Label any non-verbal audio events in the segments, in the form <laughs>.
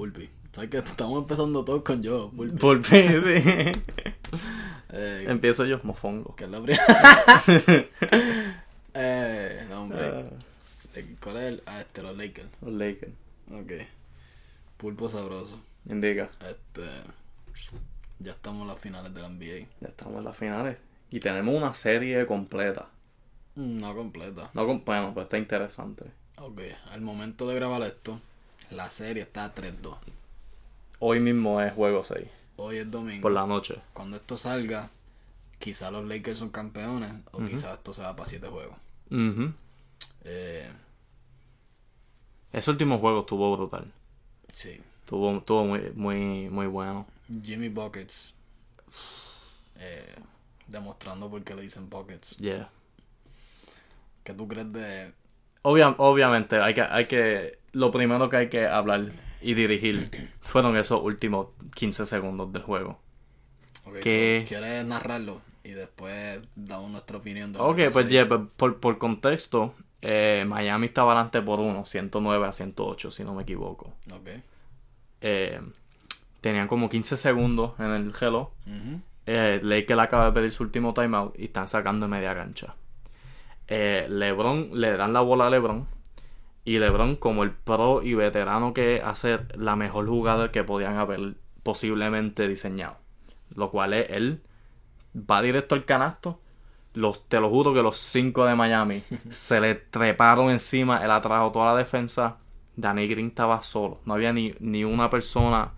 Pulpi. ¿Sabes que estamos empezando todos con yo, Pulpi? Pulpi, <laughs> sí. <laughs> Eh, Empiezo yo, mofongo. que es la primera. <laughs> eh, no, hombre. Eh, ¿Cuál es el? Ah, este, los Lakers. los Lakers. Ok. Pulpo sabroso. Indica. Este. Ya estamos en las finales de la NBA. Ya estamos en las finales. Y tenemos una serie completa. Mm, No completa. No, con- bueno, pues está interesante. Ok, al momento de grabar esto, la serie está a 3-2. Hoy mismo es juego 6. Hoy es domingo. Por la noche. Cuando esto salga, quizá los Lakers son campeones o quizá esto se va para 7 juegos. Ujú. Eh, Ese último juego estuvo brutal. sí. Estuvo, estuvo muy, muy, muy bueno. Jimmy Buckets. eh, demostrando por qué le dicen Buckets. Yeah. ¿Qué tú crees de.? Obvia- obviamente, hay que, hay que. Lo primero que hay que hablar y dirigir fueron esos últimos 15 segundos del juego. ok, ¿Qué? so, ¿Quieres narrarlo? Y después damos nuestra opinión de Ok, pues yeah, pues, por, por contexto, eh, Miami estaba adelante por uno, 109 a 108, si no me equivoco. Ok. Eh, tenían como 15 segundos en el reloj. Ujú. Eh, Lakers acaba de pedir su último timeout y están sacando media cancha. Eh, LeBron le dan la bola a LeBron. Y LeBron, como el pro y veterano que hace la mejor jugada que podían haber posiblemente diseñado. Lo cual es él va directo al canasto. Los, te lo juro que los cinco de Miami <laughs> se le treparon encima. Él atrajo toda la defensa. Danny Green estaba solo. No había ni, ni una persona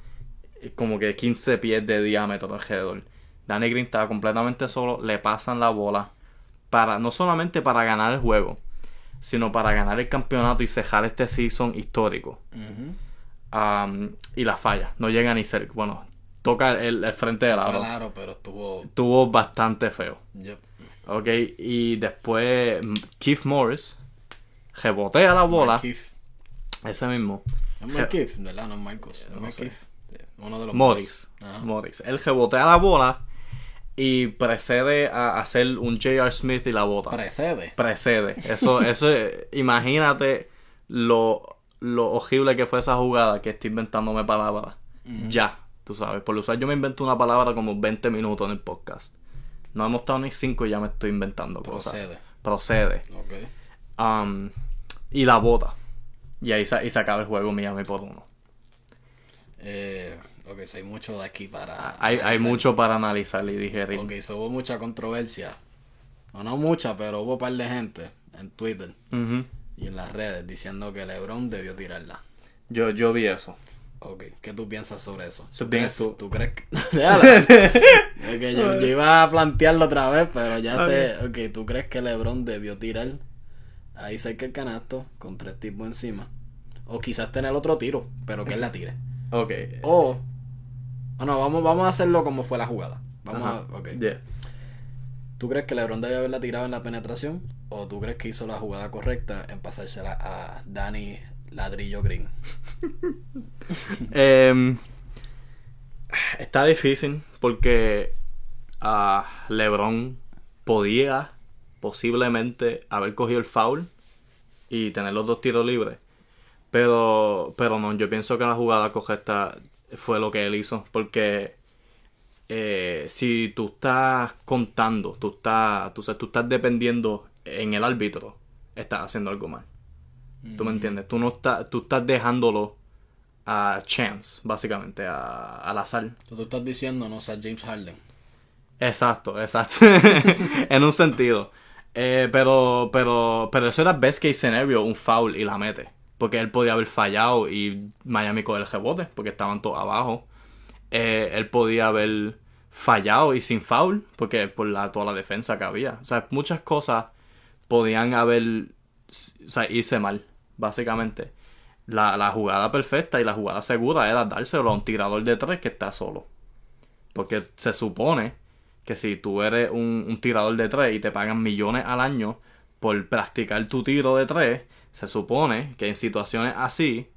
eh, como que 15 pies de diámetro alrededor. Danny Green estaba completamente solo. Le pasan la bola. Para, no solamente para ganar el juego, sino para ganar el campeonato y cejar este season histórico. Um, y la falla. No llega ni cerca. Bueno, toca el, el frente del aro. Claro, pero estuvo. Tuvo bastante feo. Yep. Ok, y después mm, Keith Morris rebotea la bola. Markieff. Ese mismo. Es Markieff, ¿verdad? No es Marcos. No. Sí, Uno de los Morris. Morris. Él rebotea la bola y precede a hacer un J.R. Smith y la bota. Precede. precede. Eso, <laughs> eso, es- imagínate lo, lo horrible que fue esa jugada que estoy inventándome palabras. Ya, tú sabes. Por usar yo me invento una palabra como 20 minutos en el podcast. No hemos estado ni 5 y ya me estoy inventando cosas. Procede. Procede. Ok. Um, y la bota. Y ahí se, y se acaba el juego Miami por uno. Eh, ok, so hay mucho de aquí para. Hay, hay mucho para analizar y digerir. Ok, so hubo mucha controversia. O no mucha, pero hubo un par de gente en Twitter y en las redes diciendo que LeBron debió tirarla. yo, yo vi eso. Ok, ¿qué tú piensas sobre eso? ¿Tú crees, tú. ¿Tú crees <laughs> <laughs> que.? Yo, yo iba a plantearlo otra vez, pero ya sé. Ok, ¿tú crees que LeBron debió tirar ahí cerca del canasto con tres tipos encima? O quizás tener otro tiro, pero que él la tire. Ok. O. O no, vamos, vamos a hacerlo como fue la jugada. Vamos Ajá. a. Ok. Yeah. ¿Tú crees que LeBron debió haberla tirado en la penetración? ¿O tú crees que hizo la jugada correcta en pasársela a Danny Ladrillo Green? <laughs> Em, está difícil porque ah, LeBron podía posiblemente haber cogido el foul y tener los dos tiros libres. Pero, pero no, yo pienso que la jugada correcta fue lo que él hizo. Porque eh, si tú estás contando, tú estás, tú, sabes, tú estás dependiendo en el árbitro, estás haciendo algo mal. ¿Tú me entiendes? Tú no estás, tú estás dejándolo a chance, básicamente, a, al azar. Tú estás diciendo no sea James Harden. Exacto, exacto. <laughs> en un sentido. Eh, pero, pero, pero eso era best case scenario, un foul y la mete. Porque él podía haber fallado y Miami con el rebote, porque estaban todos abajo. Eh, él podía haber fallado y sin foul, porque por la, toda la defensa que había. O sea, muchas cosas podían haber, o sea, mal, básicamente. La, la jugada perfecta y la jugada segura era dárselo a un tirador de tres que está solo. Porque se supone que si tú eres un, un tirador de tres y te pagan millones al año por practicar tu tiro de tres, se supone que en situaciones así,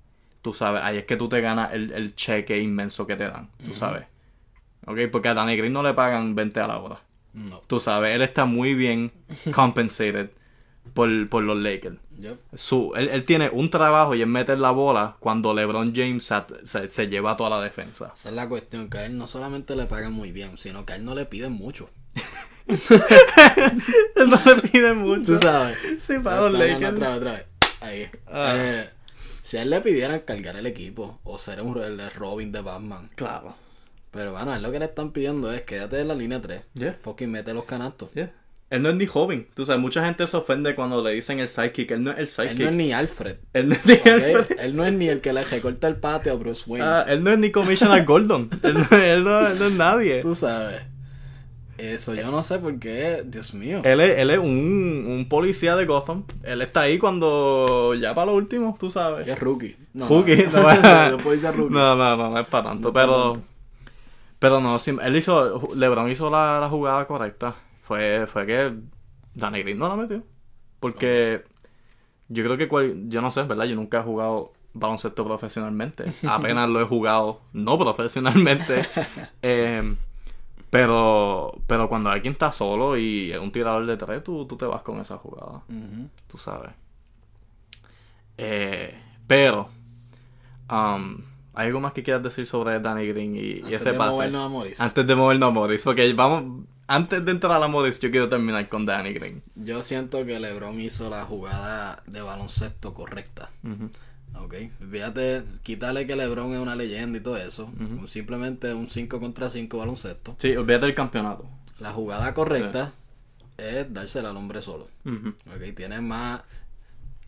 tú sabes, ahí es que tú te ganas el, el cheque inmenso que te dan, tú sabes. ¿Ok? Porque a Danny Green no le pagan 20 a la hora. No. Tú sabes, él está muy bien <laughs> compensated por, por los Lakers. Yep. Su, él, él tiene un trabajo y es meter la bola cuando LeBron James se, se, se lleva toda la defensa. Esa es la cuestión, que a él no solamente le pagan muy bien, sino que a él no le piden mucho. <laughs> Él no le pide <laughs> mucho. Tú sabes. Sí, para los Lakers. otra otra vez. Ahí. Ah. Eh, si a él le pidieran cargar el equipo o ser un el Robin de Batman. Claro. Pero bueno, a él lo que le están pidiendo es quédate en la línea 3. Yeah. Fucking mete los canastos. Yeah. Él no es ni joven. Tú sabes, mucha gente se ofende cuando le dicen el sidekick. Él no es el Él sidekick. no es ni Alfred. Él no es ni él no es ni el que le recorta el patio a Bruce Wayne. Ah, él no es ni Commissioner Gordon. <laughs> él, no, él no- él no es nadie. Tú sabes. Eso yo no sé por qué. Dios mío. Él es, él es un, un policía de Gotham. Él está ahí cuando ya para lo último, tú sabes. Es rookie. No, Rookie, no, no, <laughs> no rookie. No, no, no, no es para tanto. No pero, tanto. pero no, él hizo, LeBron hizo la, la jugada correcta. Fue, fue que Danny Green no la metió. Porque yo creo que, cual- yo no sé, ¿verdad? Yo nunca he jugado baloncesto profesionalmente. <laughs> Apenas lo he jugado no profesionalmente. <laughs> Eh, pero, pero cuando alguien está solo y es un tirador de tres, tú, tú te vas con esa jugada Ujú. tú sabes. Eh, pero, um, ¿hay algo más que quieras decir sobre Danny Green y, y Antes ese de pase? movernos a Morris. Antes de movernos a Morris, porque vamos, antes de entrar a Morris, yo quiero terminar con Danny Green. Yo siento que LeBron hizo la jugada de baloncesto correcta. Ujú. Ok, fíjate, quítale que LeBron es una leyenda y todo eso. Simplemente un 5 contra 5 baloncesto. Sí, olvídate del campeonato. La jugada correcta es dársela al hombre solo. Ujú. Ok, tienes más,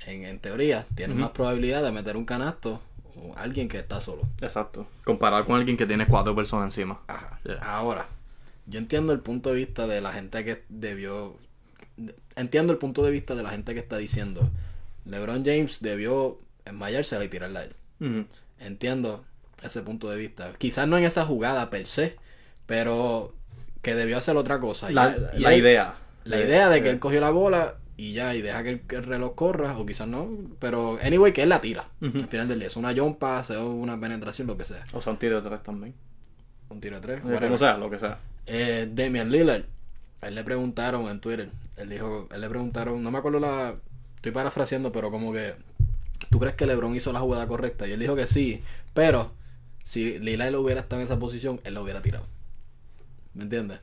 en, en teoría, tienes más probabilidad de meter un canasto o alguien que está solo. Exacto. Comparado con alguien que tiene cuatro personas encima. Ajá. Yeah. Ahora, yo entiendo el punto de vista de la gente que debió. Entiendo el punto de vista de la gente que está diciendo. LeBron James debió enmayársela y tirarla a él. Ujú. Entiendo ese punto de vista. Quizás no en esa jugada per se, pero que debió hacer otra cosa. Y La, y la él- idea. La idea de que él cogió la bola y ya, y deja que el, que el reloj corra, o quizás no, pero anyway, que él la tira. Al final del día, es una jump pass, es una penetración, lo que sea. O sea, un tiro de tres también. Un tiro de tres, O whatever. sea, lo que sea. Eh, Damian Lillard, él le preguntaron en Twitter, él dijo, él le preguntaron, no me acuerdo la, estoy parafraseando, pero como que, ¿tú crees que LeBron hizo la jugada correcta? Y él dijo que sí, pero si Lillard hubiera estado en esa posición, él lo hubiera tirado. ¿Me entiendes?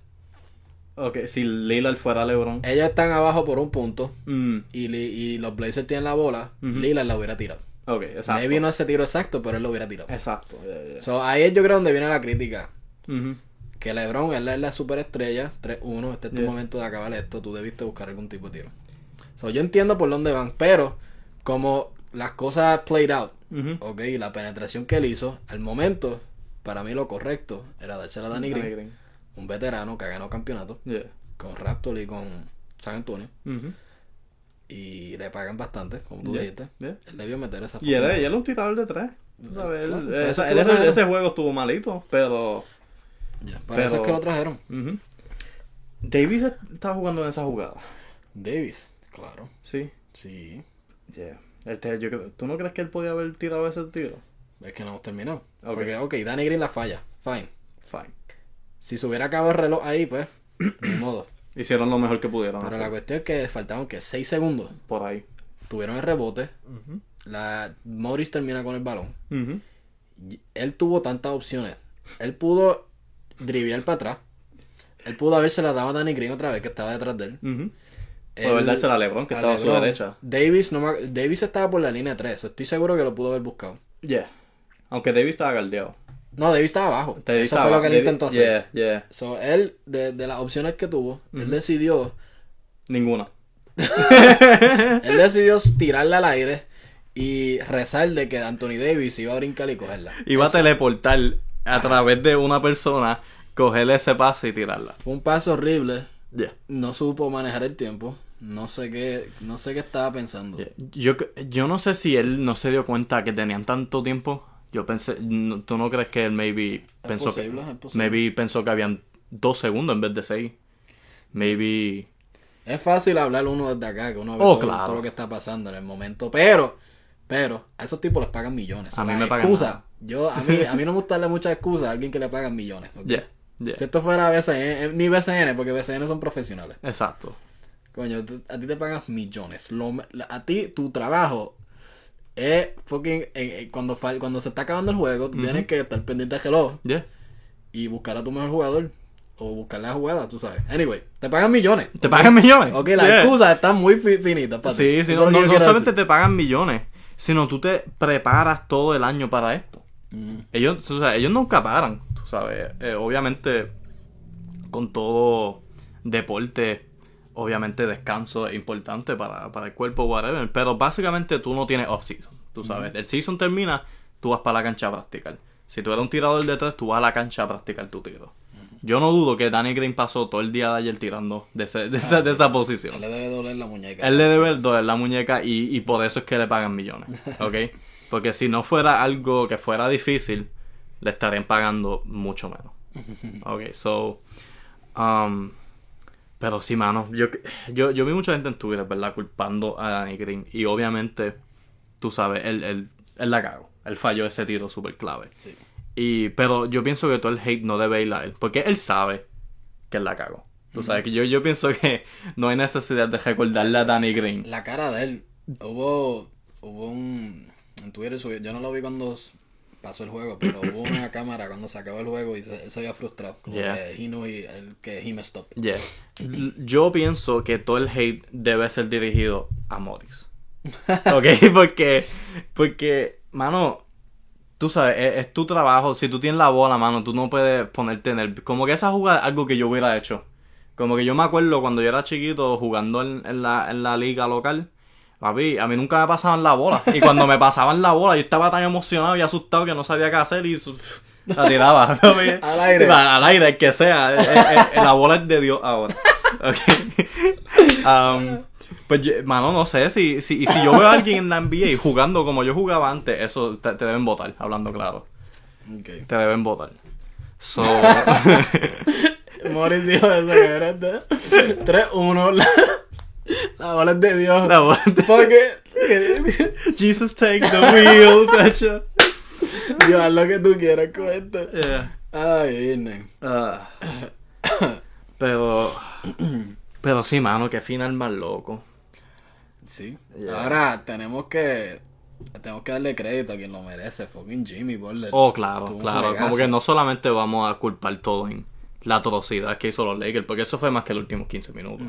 Ok, si Lillard fuera LeBron. Ellos están abajo por un punto Mm, y, los Blazers tienen la bola, Ujú. Lillard la hubiera tirado. ok, exacto. Maybe no ese tiro exacto, pero él lo hubiera tirado. Exacto. yeah, yeah. So, ahí es yo creo donde viene la crítica. Que LeBron, él es la superestrella, 3-1, este es tu Yeah. momento de acabar esto, tú debiste buscar algún tipo de tiro. So, yo entiendo por dónde van, pero como las cosas played out, Ujú. ok, y la penetración que él hizo, al momento, para mí lo correcto era dársela a Danny Danny Green, un veterano que ha ganado campeonato Yeah. con Raptor y con San Antonio, Ujú. y le pagan bastante, como tú Yeah. dijiste. Yeah. Él debió meter esa Y él, él es un tirador de tres. Tú sabes, él- Claro, esa- él- lo ese, juego estuvo malito, pero. Ya, Para eso es que lo trajeron. ujú. Davis estaba jugando en esa jugada. Davis, claro, Sí. sí. Yeah. Él te- yo creo- ¿Tú no crees que él podía haber tirado ese tiro? Es que no hemos terminado. Ok. Porque, ok, Danny Green la falla. Fine. Fine. Si se hubiera acabado el reloj ahí, pues, ni <clears throat> modo. Hicieron lo mejor que pudieron Pero hacer. la cuestión es que faltaban que 6 segundos. Por ahí. Tuvieron el rebote. La Morris termina con el balón. Él tuvo tantas opciones. Él pudo driviar para atrás. Él pudo haberse la dado a Danny Green otra vez que estaba detrás de él. Él- Haber dársela a LeBron, que a estaba a su derecha. Davis, no me- Davis estaba por la línea 3. Estoy seguro que lo pudo haber buscado. Yeah. Aunque Davis estaba galdeado. No, Davis estaba abajo. Davis Eso estaba- fue lo que él intentó hacer. Yeah, yeah. So, él, de, de las opciones que tuvo, él decidió Ninguna. <laughs> Él decidió tirarla al aire y rezar de que Anthony Davis iba a brincar y cogerla. Iba a teleportar a través de una persona, cogerle ese pase y tirarla. Fue un paso horrible. Yeah. No supo manejar el tiempo. No sé qué, no sé qué estaba pensando. Yeah. Yo, yo no sé si él no se dio cuenta que tenían tanto tiempo. Yo pensé, no- ¿tú no crees que él maybe pensó posible, que maybe pensó que habían dos segundos en vez de seis? Maybe Es fácil hablar uno desde acá, que uno ve Oh, todo, claro. todo lo que está pasando en el momento. Pero, pero, a esos tipos les pagan millones. A mí me pagan excusas, nada. yo, a mí, a mí no me <laughs> gusta darle muchas excusas a alguien que le pagan millones. ¿ok? yeah, yeah. Si esto fuera BCN, eh, ni BCN, porque BCN son profesionales. Exacto. Coño, tú- a ti te pagan millones. Lo a ti, tu trabajo es fucking. eh, cuando, fal- cuando se está acabando el juego, tú tienes que estar pendiente del reloj Yeah. y buscar a tu mejor jugador. O buscar la jugada, tú sabes. Anyway, te pagan millones. Te pagan millones. Ok, las Yeah. excusas están muy fi- finitas para Sí, sí, no, no, no solamente te pagan millones, sino tú te preparas todo el año para esto. Ellos, tú sabes, ellos nunca paran, tú sabes. Eh, obviamente, con todo deporte, obviamente descanso es importante para, para el cuerpo, whatever. Pero básicamente tú no tienes off-season, tú sabes. El season termina, tú vas para la cancha a practicar. Si tú eres un tirador de tres, tú vas a la cancha a practicar tu tiro. Yo no dudo que Danny Green pasó todo el día de ayer tirando de, ese- de esa, de esa posición. Él le debe doler la muñeca. Él le debe doler la muñeca y, y por eso es que le pagan millones, ¿ok? <laughs> Porque si no fuera algo que fuera difícil, le estarían pagando mucho menos. <laughs> Ok, so... um, pero sí, mano, yo, yo, yo vi mucha gente en Twitter, ¿verdad? Culpando a Danny Green. Y obviamente, tú sabes, él, él, él la cagó. Él falló ese tiro súper clave. Sí. Y, pero yo pienso que todo el hate no debe ir a él. Porque él sabe que él la cagó. Tú sabes que yo, yo pienso que no hay necesidad de recordarle a Danny Green. La cara de él. Hubo, hubo un. En Twitter subió. Yo no lo vi cuando pasó el juego, pero hubo una <coughs> cámara cuando se acabó el juego y se, él se había frustrado. Como Yeah. que he he- el que he messed up. Yeah. Yo pienso que todo el hate debe ser dirigido a Morris. <laughs> ¿Ok? Porque, porque, mano, tú sabes, es, es tu trabajo. Si tú tienes la bola, mano, tú no puedes ponerte en el... Como que esa jugada es algo que yo hubiera hecho. Como que yo me acuerdo cuando yo era chiquito jugando en, en la, en la liga local. Papi, a mí nunca me pasaban la bola. Y cuando me pasaban la bola, yo estaba tan emocionado y asustado que no sabía qué hacer y la tiraba. <laughs> papi. Al aire. Al aire, el que sea. Eh, eh, eh, la bola es de Dios ahora. <laughs> Ok. Um, pues, yo- mano, no sé. Si, si, y si yo veo a alguien en la NBA jugando como yo jugaba antes, eso te, te deben votar, hablando claro. Ok. Te deben votar. So, <laughs> Morris dijo eso que era de 3-1. La, la bola es de Dios. la bola de- Fuck it. <laughs> Jesus take the wheel, tacho. Haz lo que tú quieras con esto. Yeah. Ay, Disney. Ah. pero. Pero sí, mano, qué final más loco. Sí. Yeah. Ahora tenemos que. Tenemos que darle crédito a quien lo merece. Fucking Jimmy Butler. Oh, claro, claro. Como que no solamente vamos a culpar todo en la atrocidad que hizo los Lakers, porque eso fue más que los últimos 15 minutos.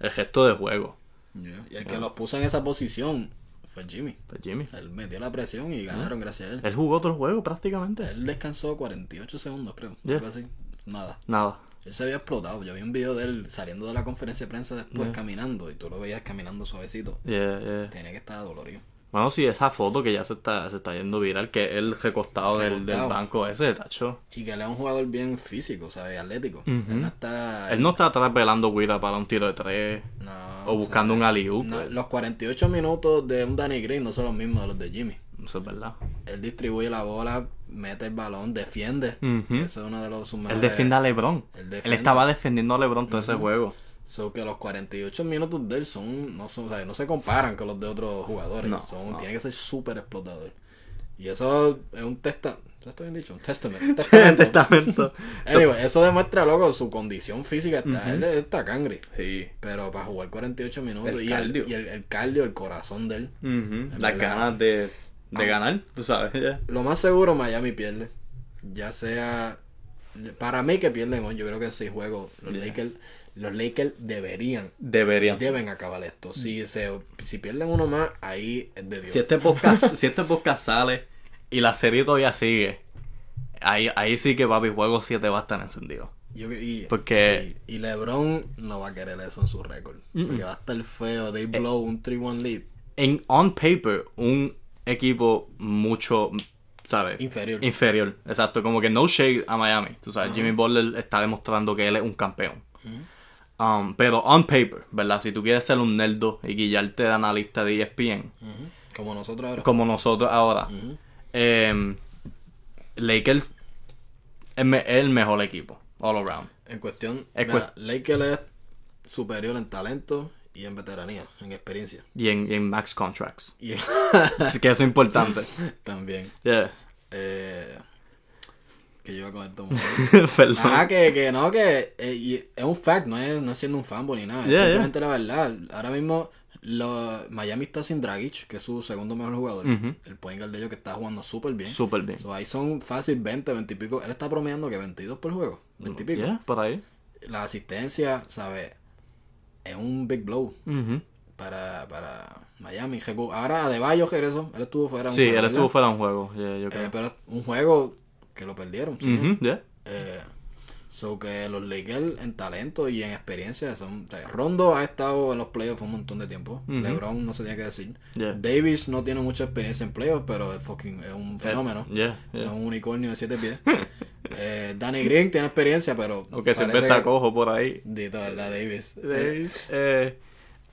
El gesto de juego. Yeah. Y el que los puso en esa posición fue Jimmy. Pues Jimmy. Él metió la presión y ganaron gracias a él. Él jugó otro juego prácticamente. Él descansó 48 segundos, creo. Yeah. Algo así. Nada. Nada. Él se había explotado. Yo vi un video de él saliendo de la conferencia de prensa después caminando y tú lo veías caminando suavecito. Yeah, yeah. Tenía que estar dolorido. Bueno, sí, esa foto que ya se está, se está yendo viral, que él recostado del, del Recostado. banco ese, tacho. Y que él es un jugador bien físico, ¿sabes? Atlético. Él no está. Él no está atrás velando guira para un tiro de tres no, o buscando un alley no, los 48 minutos de un Danny Green no son los mismos de los de Jimmy. Eso es verdad. Él distribuye la bola, mete el balón, defiende. Eso es uno de los Él defiende a LeBron. Él estaba defendiendo a LeBron todo ese juego. So que los 48 minutos de él son, no son, o sea, no se comparan con los de otros jugadores. No, son, no. Tiene que ser súper explotador. Y eso es un testa, ¿eso está bien dicho? Un testament. <laughs> testamento. Testamento. <laughs> Anyway, eso demuestra, loco, su condición física. Está, Él está cangri. Sí. Pero para jugar 48 minutos El y, cardio. El, y el, el cardio, el corazón de él. Ujú. Las ganas de, de ganar, tú sabes. Lo más seguro, Miami pierde. Ya sea. Para mí que pierden hoy, yo creo que en seis juegos. Los Yeah. Lakers. Los Lakers deberían. Deberían. Deben acabar esto. Si se si pierden uno más, ahí es de Dios. Si este podcast, <laughs> si este podcast sale y la serie todavía sigue, ahí, ahí sí que papi juego 7 va a estar encendido. Yo- y, Porque- sí, y LeBron no va a querer eso en su récord. Porque va a estar feo. They blow un 3-1 lead. En on paper, un equipo mucho, ¿sabes? Inferior. Inferior, exacto. Como que no shade a Miami. Tú sabes, Jimmy Butler está demostrando que él es un campeón. Um, pero on paper, ¿verdad? Si tú quieres ser un nerdo y guillarte de analista de ESPN, Ujú. Como nosotros ahora. como nosotros ahora, em, Lakers es el mejor equipo, all around. En cuestión. Es mira, Lakers es superior en talento y en veteranía, en experiencia. Y en, y en max contracts. <laughs> Así que eso es importante. <laughs> también. Yeah. Eh, Que yo iba con esto. <laughs> Perdón. Ajá, que, que no, que eh, y es un fact, no es, no es siendo un fanboy ni nada. Yeah, es simplemente la verdad. Ahora mismo lo, Miami está sin Dragic, que es su segundo mejor jugador. El point guard de ellos que está jugando súper bien. Súper bien. So, ahí son fácil 20, 20 y pico. Él está promediando que 22 por juego. 20 y pico. Yeah, por ahí. La asistencia, ¿sabes? Es un big blow Ujú. para, para Miami. Ahora Adebayo regresó. Él estuvo fuera. un Sí, juego, él estuvo fuera de un juego. yeah, yo Eh, pero un juego que lo perdieron. ¿sí? Yeah. Eh, so que los Lakers en talento y en experiencia son. o sea, Rondo ha estado en los playoffs un montón de tiempo. LeBron no se tiene que decir. Yeah. Davis no tiene mucha experiencia en playoffs, pero es fucking es un fenómeno. Yeah, Es un unicornio de siete pies. <laughs> eh, Danny Green tiene experiencia, pero. Aunque siempre está cojo por ahí. Dito, la Davis. Davis, eh,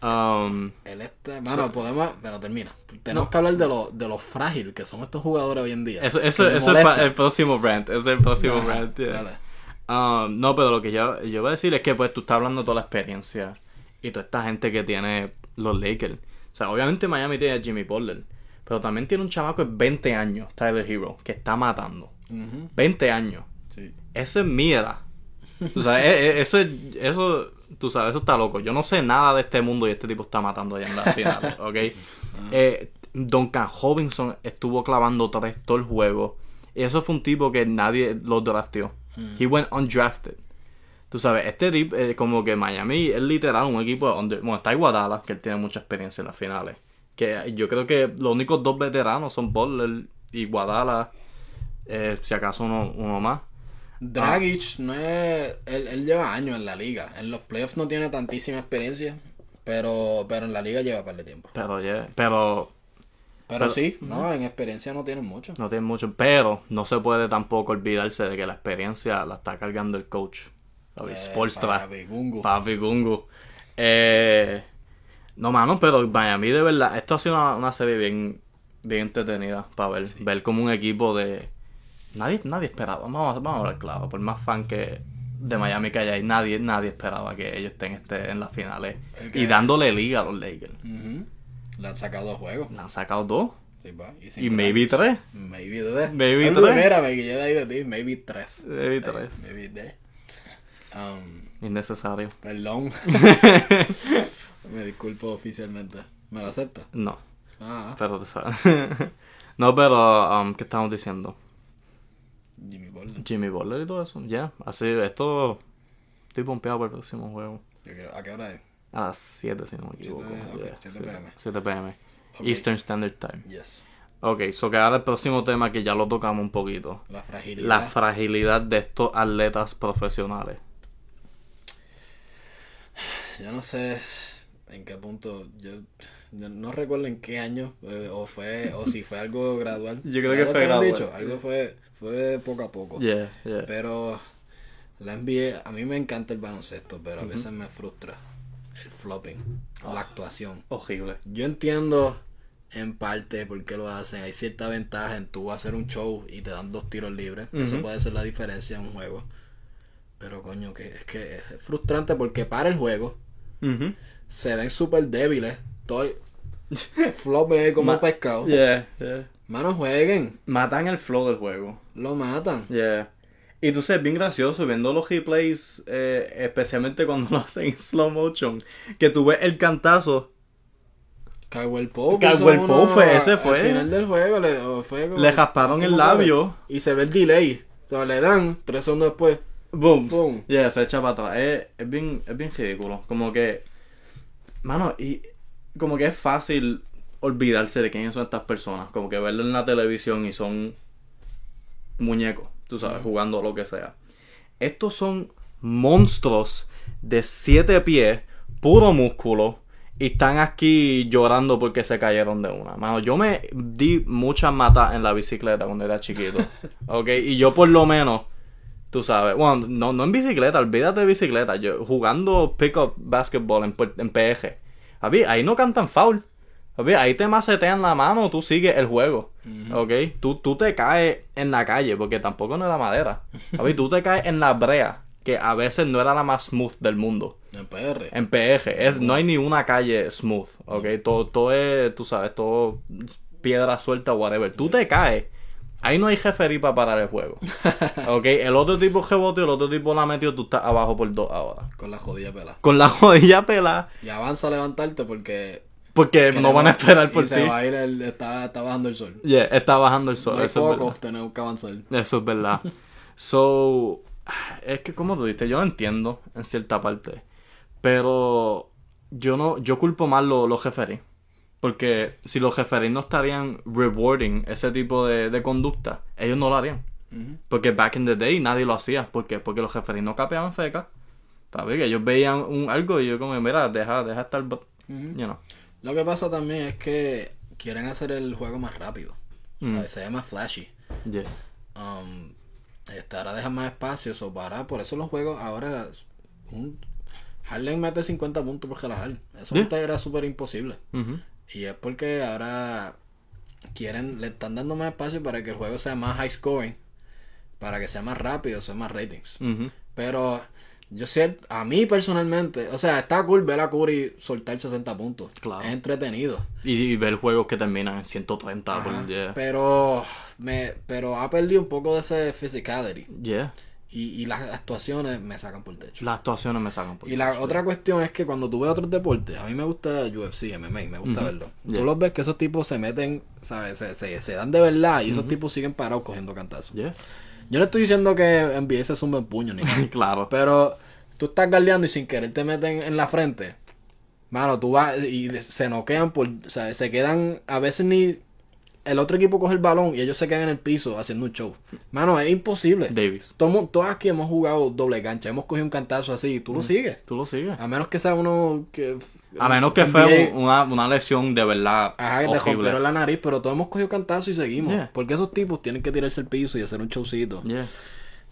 um, Él está. Mano, podemos. Pero termina. Tenemos que hablar de lo, de lo frágil que son estos jugadores hoy en día. eso es molesta. el próximo rant. Ese es el próximo Ajá, rant. yeah. Um, no, pero lo que yo, yo voy a decir es que pues tú estás hablando de toda la experiencia y toda esta gente que tiene los Lakers. O sea, obviamente Miami tiene a Jimmy Butler, pero también tiene un chamaco de 20 años, Tyler Hero, que está matando. Ujú, 20 años. Sí. Esa es mi edad. Tú sabes, e- e- eso, es- eso, tú sabes, eso está loco. Yo no sé nada de este mundo y este tipo está matando allá en las finales, <laughs> ¿ok? Eh, Duncan Robinson estuvo clavando tres todo el juego. Y eso fue un tipo que nadie lo drafteó. He went undrafted. Tú sabes, este tipo, eh, como que Miami es literal un equipo de under- Bueno, está Iguadala, que él tiene mucha experiencia en las finales. Que yo creo que los únicos dos veteranos son Butler y Guadala. eh, si acaso uno, uno más. Dragic no es. Él, él lleva años en la liga. En los playoffs no tiene tantísima experiencia. Pero, pero en la liga lleva par de tiempo. Pero, yeah, pero Pero, Pero- sí, no, en experiencia no tienen mucho. no tiene mucho. Pero no se puede tampoco olvidarse de que la experiencia la está cargando el coach. Eh, Spoelstra. papi, Gungu. Papi Gungu. Eh, no, mano, pero Miami de verdad. Esto ha sido una, una serie bien, bien entretenida para ver. Ver como un equipo de. Nadie, nadie esperaba. Vamos, a- vamos a hablar claro. Por más fan que de Miami que ahí, nadie, nadie esperaba que ellos estén este, en las finales. Que- Y dándole liga a los Lakers. Le han sacado dos juegos. Le han sacado dos. Sí, Y maybe tres. Maybe tres. Maybe Es tres. Mira, me quillé de ahí de ti. Maybe tres. Maybe Eh, tres. Maybe tres. Um, Innecesario. perdón. <laughs> me disculpo oficialmente. ¿Me lo aceptas? No, Ah, pero sabes. <laughs> no, pero, um, ¿qué estamos diciendo? Jimmy Butler. Jimmy Butler y todo eso. Ya, así, esto. Estoy pompeado para el próximo juego. Yo ¿A qué hora es? A las 7, si no me equivoco. Siete, ok, Yeah, 7 sí, PM. 7 pm. Eastern Standard Time. Yes. Ok, so que ahora el próximo tema que ya lo tocamos un poquito. La fragilidad. La fragilidad de estos atletas profesionales. Yo no sé en qué punto. Yo, yo no recuerdo en qué año. eh, o fue o si fue algo gradual. <laughs> Yo creo que fue gradual. dicho, Algo fue, fue poco a poco. Yeah, yeah. Pero la NBA, a mí me encanta el baloncesto, pero a veces me frustra el flopping, Ah. la actuación. Horrible. Yo entiendo en parte por qué lo hacen. Hay cierta ventaja en tú hacer un show y te dan dos tiros libres. Eso puede ser la diferencia en un juego. Pero coño, que es que es frustrante porque para el juego se ven súper débiles. Estoy <laughs> flopping ahí como Ma- pescado. Yeah, yeah. Manos jueguen, Matan el flow del juego. lo matan. Yeah. Y tú sabes, bien gracioso viendo los replays, eh, especialmente cuando <laughs> lo hacen en slow motion, que tú ves el cantazo, Cagwell Pope. Caldwell hizo Pope fue- ese Al fue. final del juego le, o fue como- le rasparon el labio, Y se ve el delay. O sea, le dan tres segundos después. boom, Boom. yeah, se echa para atrás. Es, es bien, es bien ridículo. Como que, mano, y como que es fácil olvidarse de quiénes son estas personas. Como que verlo en la televisión y son muñecos, tú sabes, jugando lo que sea. Estos son monstruos de siete pies, puro músculo, y están aquí llorando porque se cayeron de una. Mano, yo me di muchas matas en la bicicleta cuando era chiquito, <laughs> ¿ok? Y yo por lo menos, tú sabes, bueno, no, no en bicicleta, olvídate de bicicleta, yo jugando pick-up basketball en, en PG. Ahí no cantan foul. Papi, ahí te macetean la mano, tú sigues el juego. ¿Ok? Tú, tú te caes en la calle, porque tampoco no era madera. Papi, tú te caes en la brea, que a veces no era la más smooth del mundo. En PR. En PG, es, no hay ni una calle smooth, ¿ok? Todo, todo es, tú sabes, todo piedra suelta, whatever. Tú te caes Ahí no hay referí para parar el juego. <laughs> ok, el otro tipo rebote, el otro tipo la metió, tú estás abajo por dos ahora. Con la jodida pela. Con la <laughs> jodilla pelada. Y avanza a levantarte porque. Porque que no van va- a esperar y por se ti. va a ir el- está, está bajando el sol. Yeah, está bajando el sol. no eso, es focos, verdad. tenemos que avanzar. eso es verdad. <laughs> So, es que como tú dijiste, yo lo entiendo en cierta parte. Pero yo no, yo culpo más lo- los referees. Porque si los referees no estarían rewarding ese tipo de, de conducta, ellos no lo harían. Ujú. Porque back in the day nadie lo hacía. ¿Por qué? Porque los referees no capeaban feca. Papi, que ellos veían un, algo y yo como, mira, deja, deja estar, you Ujú. know. Lo que pasa también es que quieren hacer el juego más rápido. Mm. ¿sabes? Se ve más flashy. Yeah. Um, este, ahora dejan más espacio. So para, por eso los juegos ahora. Un, Harlem mete 50 puntos por relajar. Eso Yeah. antes era súper imposible. Ujú. Y es porque ahora quieren, le están dando más espacio para que el juego sea más high scoring, para que sea más rápido, sea más ratings. Ujú. Pero yo sé, a mí personalmente, o sea, está cool ver a Curry soltar 60 puntos. Claro. Es entretenido. Y, y ver juegos que terminan en 130. Ajá. por- yeah. Pero me pero ha perdido un poco de ese physicality. Yeah. Y, y las actuaciones me sacan por el techo. Las actuaciones me sacan por Y la otra cuestión es que cuando tú ves otros deportes, a mí me gusta UFC, MMA, me gusta verlo. Yeah. Tú los ves que esos tipos se meten, ¿sabes? Se, se, se dan de verdad y esos tipos siguen parados cogiendo cantazos. Yeah. Yo no estoy diciendo que NBA se zumba en puño ni <laughs> nada. claro. Pero tú estás galdeando y sin querer te meten en la frente. Mano, tú vas y se noquean por, o sea, se quedan, a veces ni el otro equipo coge el balón y ellos se quedan en el piso haciendo un show. Mano, es imposible. Davis. Todo todos aquí hemos jugado doble cancha, hemos cogido un cantazo así y tú lo sigues. Tú lo sigues. A menos que sea uno que... A menos que NBA, fue un- una, una lesión de verdad Ajá, que te rompieron la nariz, pero todos hemos cogido cantazo y seguimos. Yeah. Porque esos tipos tienen que tirarse el piso y hacer un showcito. Yeah.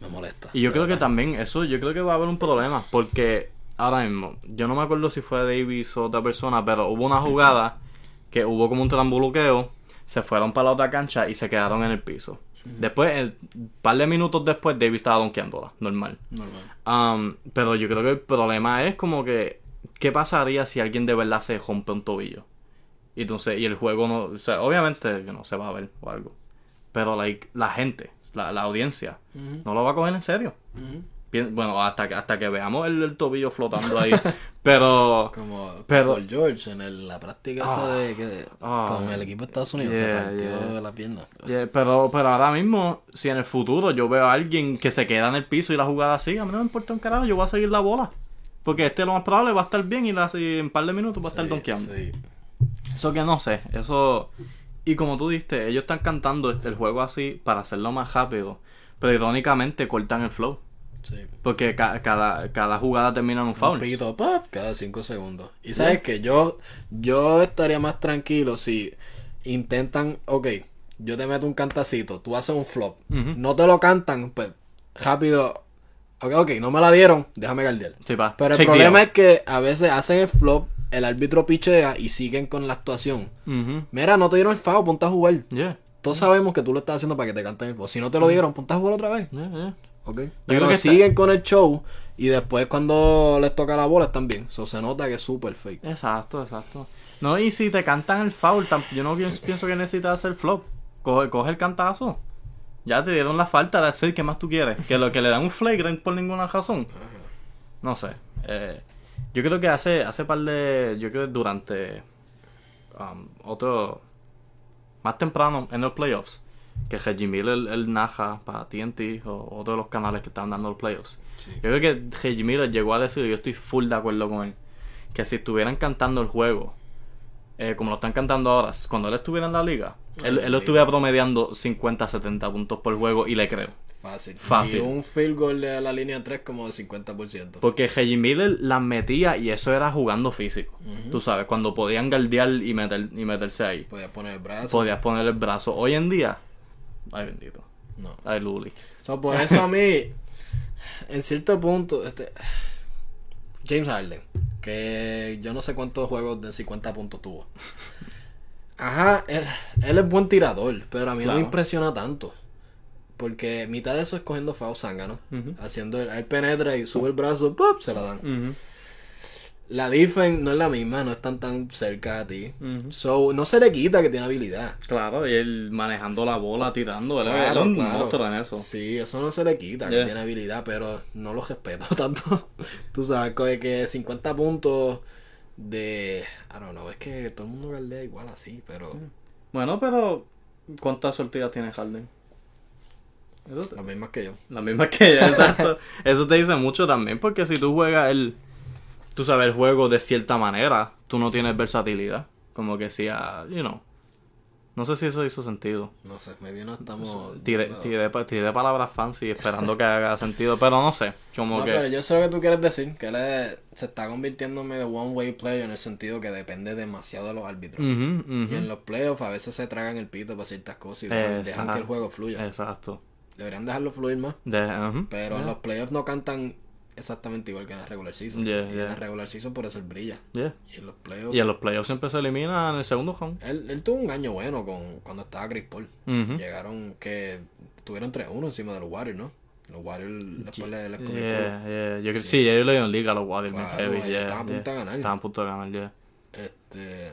Me molesta. Y yo creo que también eso, yo creo que va a haber un problema, porque ahora mismo, yo no me acuerdo si fue Davis o otra persona, pero hubo una jugada que hubo como un trambuluqueo, se fueron para la otra cancha y se quedaron en el piso. Después, el par de minutos después, Davis estaba donkeándola, normal. Normal. Um, pero yo creo que el problema es como que, ¿qué pasaría si alguien de verdad se rompe un tobillo? Y entonces, y el juego no, o sea, obviamente que no se va a ver o algo. Pero like, la gente, la, la audiencia, no lo va a coger en serio. Bueno, hasta que, hasta que veamos el, el tobillo flotando ahí. <laughs> Pero, Como Pero- Paul George en el- la práctica esa de que Ah. con el equipo de Estados Unidos Yeah, se partió yeah. la pierna. yeah, pero, pero ahora mismo, si en el futuro yo veo a alguien que se queda en el piso y la jugada sigue, a mí no me importa un carajo, yo voy a seguir la bola. Porque este lo más probable va a estar bien y, en un par de minutos va a estar Sí, donkeando. sí. Eso que no sé, eso... Y como tú diste, ellos están cantando este- el juego así para hacerlo más rápido. Pero irónicamente cortan el flow. Sí. Porque ca- cada, cada jugada termina en un foul. Un pito pop cada cinco segundos. Y sabes que yo, yo estaría más tranquilo si intentan, ok, yo te meto un cantacito, tú haces un flop, no te lo cantan, pues rápido, ok, ok, no me la dieron, déjame guardiar. Sí, pa. Pero el Check problema es que a veces hacen el flop, el árbitro pichea y siguen con la actuación. Mira, no te dieron el FAO, ponte a jugar. Yeah, Todos sabemos que tú lo estás haciendo para que te canten el FAO. Si no te lo dieron, ponte a jugar otra vez. yeah, yeah. ¿ok? creo Pero que está- siguen con el show y después cuando les toca la bola están bien. So, se nota que es súper fake. Exacto, exacto. No, y si te cantan el foul, yo no pienso, pienso que necesitas hacer flop. Coge, coge el cantazo. Ya te dieron la falta de hacer, ¿qué más tú quieres? Que lo que le dan un flagrant por ninguna razón. No sé. Eh, yo creo que hace, hace par de. Yo creo que durante. um, otro. Más temprano en los playoffs. Que Reggie Miller él narra para TNT o otro de los canales que estaban dando los playoffs. Sí. Yo creo que Reggie Miller llegó a decir, y yo estoy full de acuerdo con él, que si estuvieran cantando el juego, eh, como lo están cantando ahora, cuando él estuviera en la liga, él, él lo estuviera promediando 50, 70 puntos por juego y le creo. Fácil. Fácil. Y un field goal de la línea 3 como de 50%. Porque Reggie Miller las metía y eso era jugando físico. Tú sabes, cuando podían guardiar y, meter, y meterse ahí. Podías poner el brazo. Podías poner el brazo. Hoy en día, ay bendito, No. ay Luli. So, por eso a mí, en cierto punto, este James Harden, que yo no sé cuántos juegos de 50 puntos tuvo. Ajá, él, él es buen tirador, pero a mí no me impresiona tanto. Porque mitad de eso es cogiendo foul zángano, Ujú. haciendo el, él penetra y sube el brazo, ¡pop! se la dan. La defense no es la misma, no están tan cerca a ti. So, no se le quita que tiene habilidad. Claro, y él manejando la bola, tirando, él es Claro, un claro. monstruo en eso. Sí, eso no se le quita, que tiene habilidad, pero no lo respeto <laughs> tanto. Tú sabes, que 50 puntos de... I don't know, es que todo el mundo galdea igual así, pero Bueno, pero ¿cuántas sortidas tiene Harden? Eso te- las mismas que yo. La misma que ella, <laughs> exacto. Eso te dice mucho también, porque si tú juegas el, tú sabes, el juego de cierta manera, tú no tienes versatilidad. Como que si, ah, you know. No sé si eso hizo sentido. No sé, maybe no estamos... Tiré, tiré, pa- tiré palabras fancy esperando que haga sentido, pero no sé. Como No, que... pero yo sé lo que tú quieres decir, que él es- se está convirtiendo en medio one-way player en el sentido que depende demasiado de los árbitros. Y en los playoffs a veces se tragan el pito para ciertas cosas y dejan, que el juego fluya. Exacto. Deberían dejarlo fluir más, De- pero en los playoffs no cantan exactamente igual que en la regular season. Yeah, y en yeah. la regular season por eso él brilla. yeah. Y en los playoffs... Y en los playoffs siempre se elimina en el segundo round. Él, él tuvo un año bueno con cuando estaba Chris Paul. Llegaron que tuvieron 3-1 encima de los Warriors, ¿no? Los Warriors después le- les el. Yo creo- sí, ellos le dieron liga a los Warriors. Claro, estaban a punto de ganar. Estaban a punto de ganar, yeah. Este,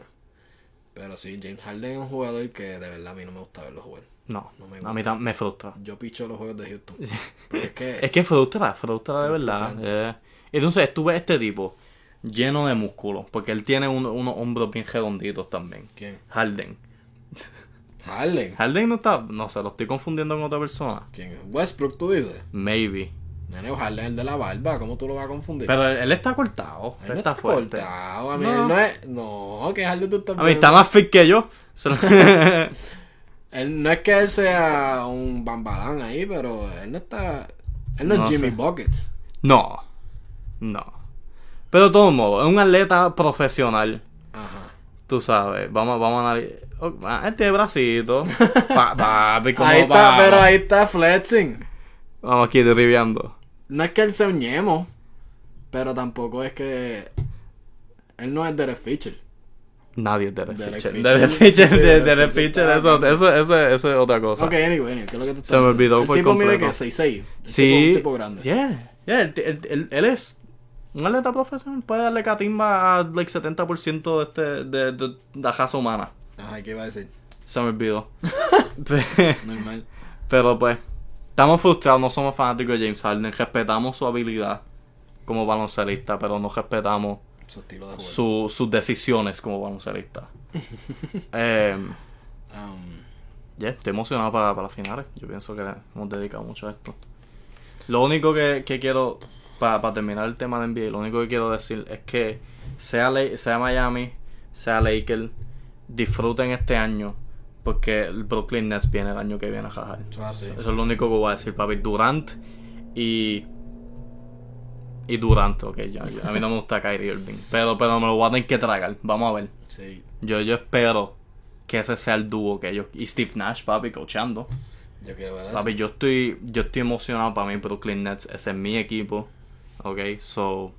pero sí, James Harden es un jugador que de verdad a mí no me gusta verlo jugar. No, No me a mí me frustra. Yo picho los juegos de Houston. <laughs> Es que, Es que frustra, frustra de verdad. yeah. Entonces estuve este tipo lleno de músculos, porque él tiene un- unos hombros bien redonditos también. ¿Quién? Harden. Harden. Harden no está, no sé, lo estoy confundiendo con otra persona. ¿Quién es? Westbrook, tú dices. Maybe. Nene, Harden es el de la barba. ¿Cómo tú lo vas a confundir? Pero él, él está cortado, Él él no está, fuerte. cortado. A mí No. él no es... No, que Harden tú estás A mí está más fit que yo. <laughs> <laughs> Él, no es que él sea un bambalán ahí, pero él no está... Él no, No es Jimmy sé. Buckets. no, no. Pero de todos modos, es un atleta profesional. Ajá. Tú sabes, vamos, vamos a analizar. Oh, ah, él tiene bracito. <laughs> Pa, ¿cómo Ahí está, pero ahí está flexing. Vamos aquí derribiando. No es que él sea un ñemo, pero tampoco es que... Él no es Derek Fisher. Nadie es Derek Derek Fisher. Derek Fisher, Sí, de- Derek Fisher está eso, eso, eso, eso es otra cosa. Ok, anyway, anyway, ¿qué es lo que tú estás Se me olvidó El por tipo mide que 6'6". El tipo Sí. un tipo grande. Yeah, yeah, él, él- él- él es un atleta profesional. Puede darle catimba a like 70% de, este, de, de la raza humana. Ajá, ¿qué iba a decir? Se me olvidó. <laughs> <laughs> Normal. Pero pues, estamos frustrados, no somos fanáticos de James Harden. Respetamos su habilidad como baloncelista, pero no respetamos Su estilo de juego. su- sus decisiones como baloncelista. <laughs> eh, Um, Ya, estoy emocionado para, para las finales. Yo pienso que hemos dedicado mucho a esto. Lo único que, que quiero, para, para terminar el tema de NBA, lo único que quiero decir es que sea, Le- sea Miami, sea Lakers, disfruten este año. Porque el Brooklyn Nets viene el año que viene a jajar. eso es así. Eso es lo único que voy a decir, papi. Durant y. Y Durant, ok, ya, ya. A mí no me gusta Kyrie Irving. Pero, pero me lo voy a tener que tragar. Vamos a ver. Sí. Yo, yo espero que ese sea el dúo que ellos. Y Steve Nash, papi, coachando. Yo quiero ver eso. Papi, yo estoy, yo estoy emocionado para mí, Brooklyn Nets. Ese es mi equipo. Ok, so.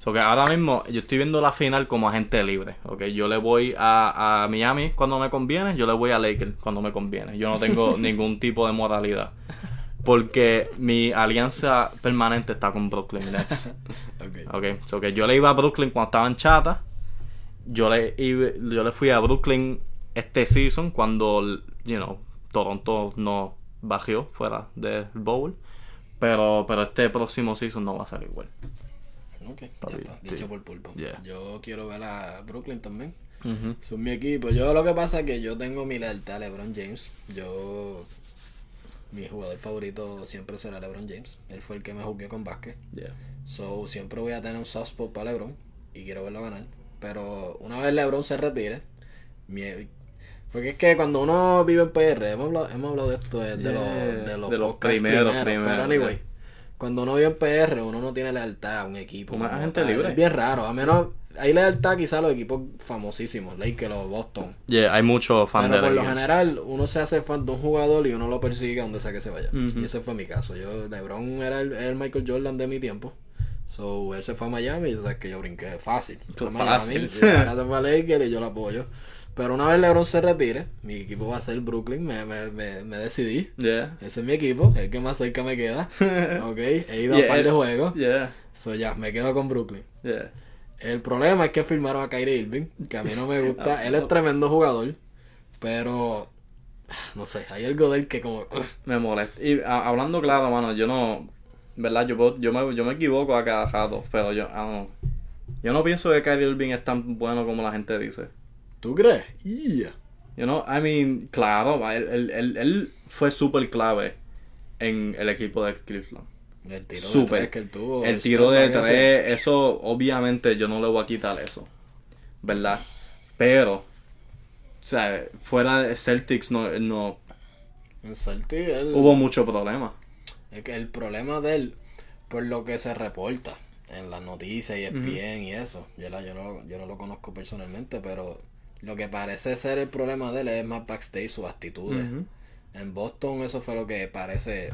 So que ahora mismo yo estoy viendo la final como agente libre. Ok, yo le voy a, a Miami cuando me conviene. Yo le voy a Lakers cuando me conviene. Yo no tengo <laughs> ningún tipo de moralidad. Porque mi alianza permanente está con Brooklyn Nets. <laughs> Ok. Ok, so que yo le iba a Brooklyn cuando estaban chata. Yo le, iba- yo le fui a Brooklyn este season cuando, you know, Toronto no bajó fuera del bowl. Pero, pero este próximo season no va a ser igual. Ok, ya está. Dicho sí. por pulpo. Yeah. Yo quiero ver a Brooklyn también. Ujú. Son mi equipo. Yo lo que pasa es que yo tengo mi lealtad a LeBron James. Yo. Mi jugador favorito siempre será LeBron James. Él fue el que me jugué con básquet. Yeah. So, siempre voy a tener un soft spot para LeBron. Y quiero verlo ganar. Pero una vez LeBron se retire. mi- Porque es que cuando uno vive en PR, hemos hablado, hemos hablado de esto de, los, de los, de los podcasts primeros, primero, primeros, Pero anyway, yeah. Cuando uno vive en PR, uno no tiene lealtad a un equipo. Una agente tal. libre. Es bien raro. A menos hay lealtad quizá a los equipos famosísimos, Lakers o Boston. Yeah, hay muchos fans Pero de por lo general, uno se hace fan de un jugador y uno lo persigue a donde sea que se vaya. Y ese fue mi caso. Yo, LeBron era el, el Michael Jordan de mi tiempo. So, él se fue a Miami y yo sabes que yo brinqué fácil. Fue Fácil. Miami, y ahora se fue a Lakers y yo lo apoyo. Pero una vez LeBron se retire, mi equipo va a ser Brooklyn. Me, me, me, me decidí. Yeah. Ese es mi equipo, el que más cerca me queda. <laughs> ok, he ido a un par de juegos. Yeah. So, ya, me quedo con Brooklyn. Yeah. El problema es que firmaron a Kyrie Irving, que a mí no me gusta. <laughs> Él es tremendo jugador, pero no sé, hay algo de él que como me molesta. Y a- hablando claro, mano, yo no, verdad, yo puedo- yo me, yo me equivoco a cada rato, pero yo, I don't know. yo no pienso que Kyrie Irving es tan bueno como la gente dice. ¿Tú crees? Yeah. You know, I mean, claro, él, él, él, él fue súper clave en el equipo de Cleveland. El tiro de tres que él tuvo. El tiro de ese. tres, eso obviamente yo no le voy a quitar eso, ¿verdad? Pero, o sea, fuera de Celtics no, no En Celtic, él- hubo mucho problema. Es que el problema de él, por lo que se reporta en las noticias y es bien y eso, yo, la- yo, no, yo no lo conozco personalmente, pero lo que parece ser el problema de él es más backstage sus actitudes. En Boston eso fue lo que parece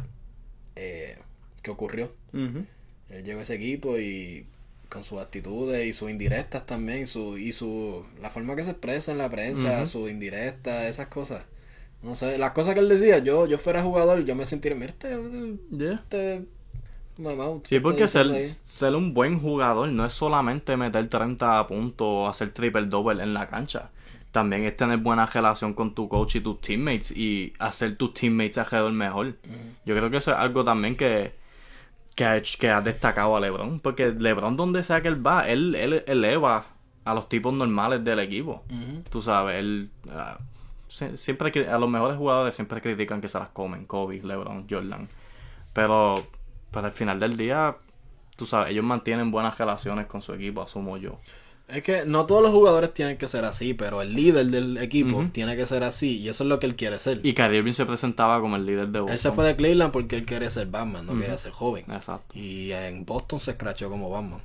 eh, que ocurrió. Él llegó a ese equipo y con sus actitudes y sus indirectas también, su, y su la forma que se expresa en la prensa, Ujú. sus indirectas, esas cosas. No sé, las cosas que él decía, yo yo fuera jugador, yo me sentiría, mira este, Yeah. este mamá, Sí, ¿qué porque ser, ser un buen jugador no es solamente meter 30 puntos o hacer triple double en la cancha. También es tener buena relación con tu coach y tus teammates y hacer tus teammates alrededor mejor. Yo creo que eso es algo también que, que, ha, hecho- que ha destacado a LeBron. Porque LeBron, donde sea que él va, él, él eleva a los tipos normales del equipo. Ujú. Tú sabes, él. ah, sie- siempre a los mejores jugadores siempre critican que se las comen, Kobe, LeBron, Jordan. Pero, pero al final del día, tú sabes, ellos mantienen buenas relaciones con su equipo, asumo yo. Es que no todos los jugadores tienen que ser así, pero el líder del equipo tiene que ser así y eso es lo que él quiere ser. Y Kyrie Irving se presentaba como el líder de Boston. él se fue de Cleveland porque él quiere ser Batman, no quiere ser joven. Exacto. Y en Boston se escrachó como Batman.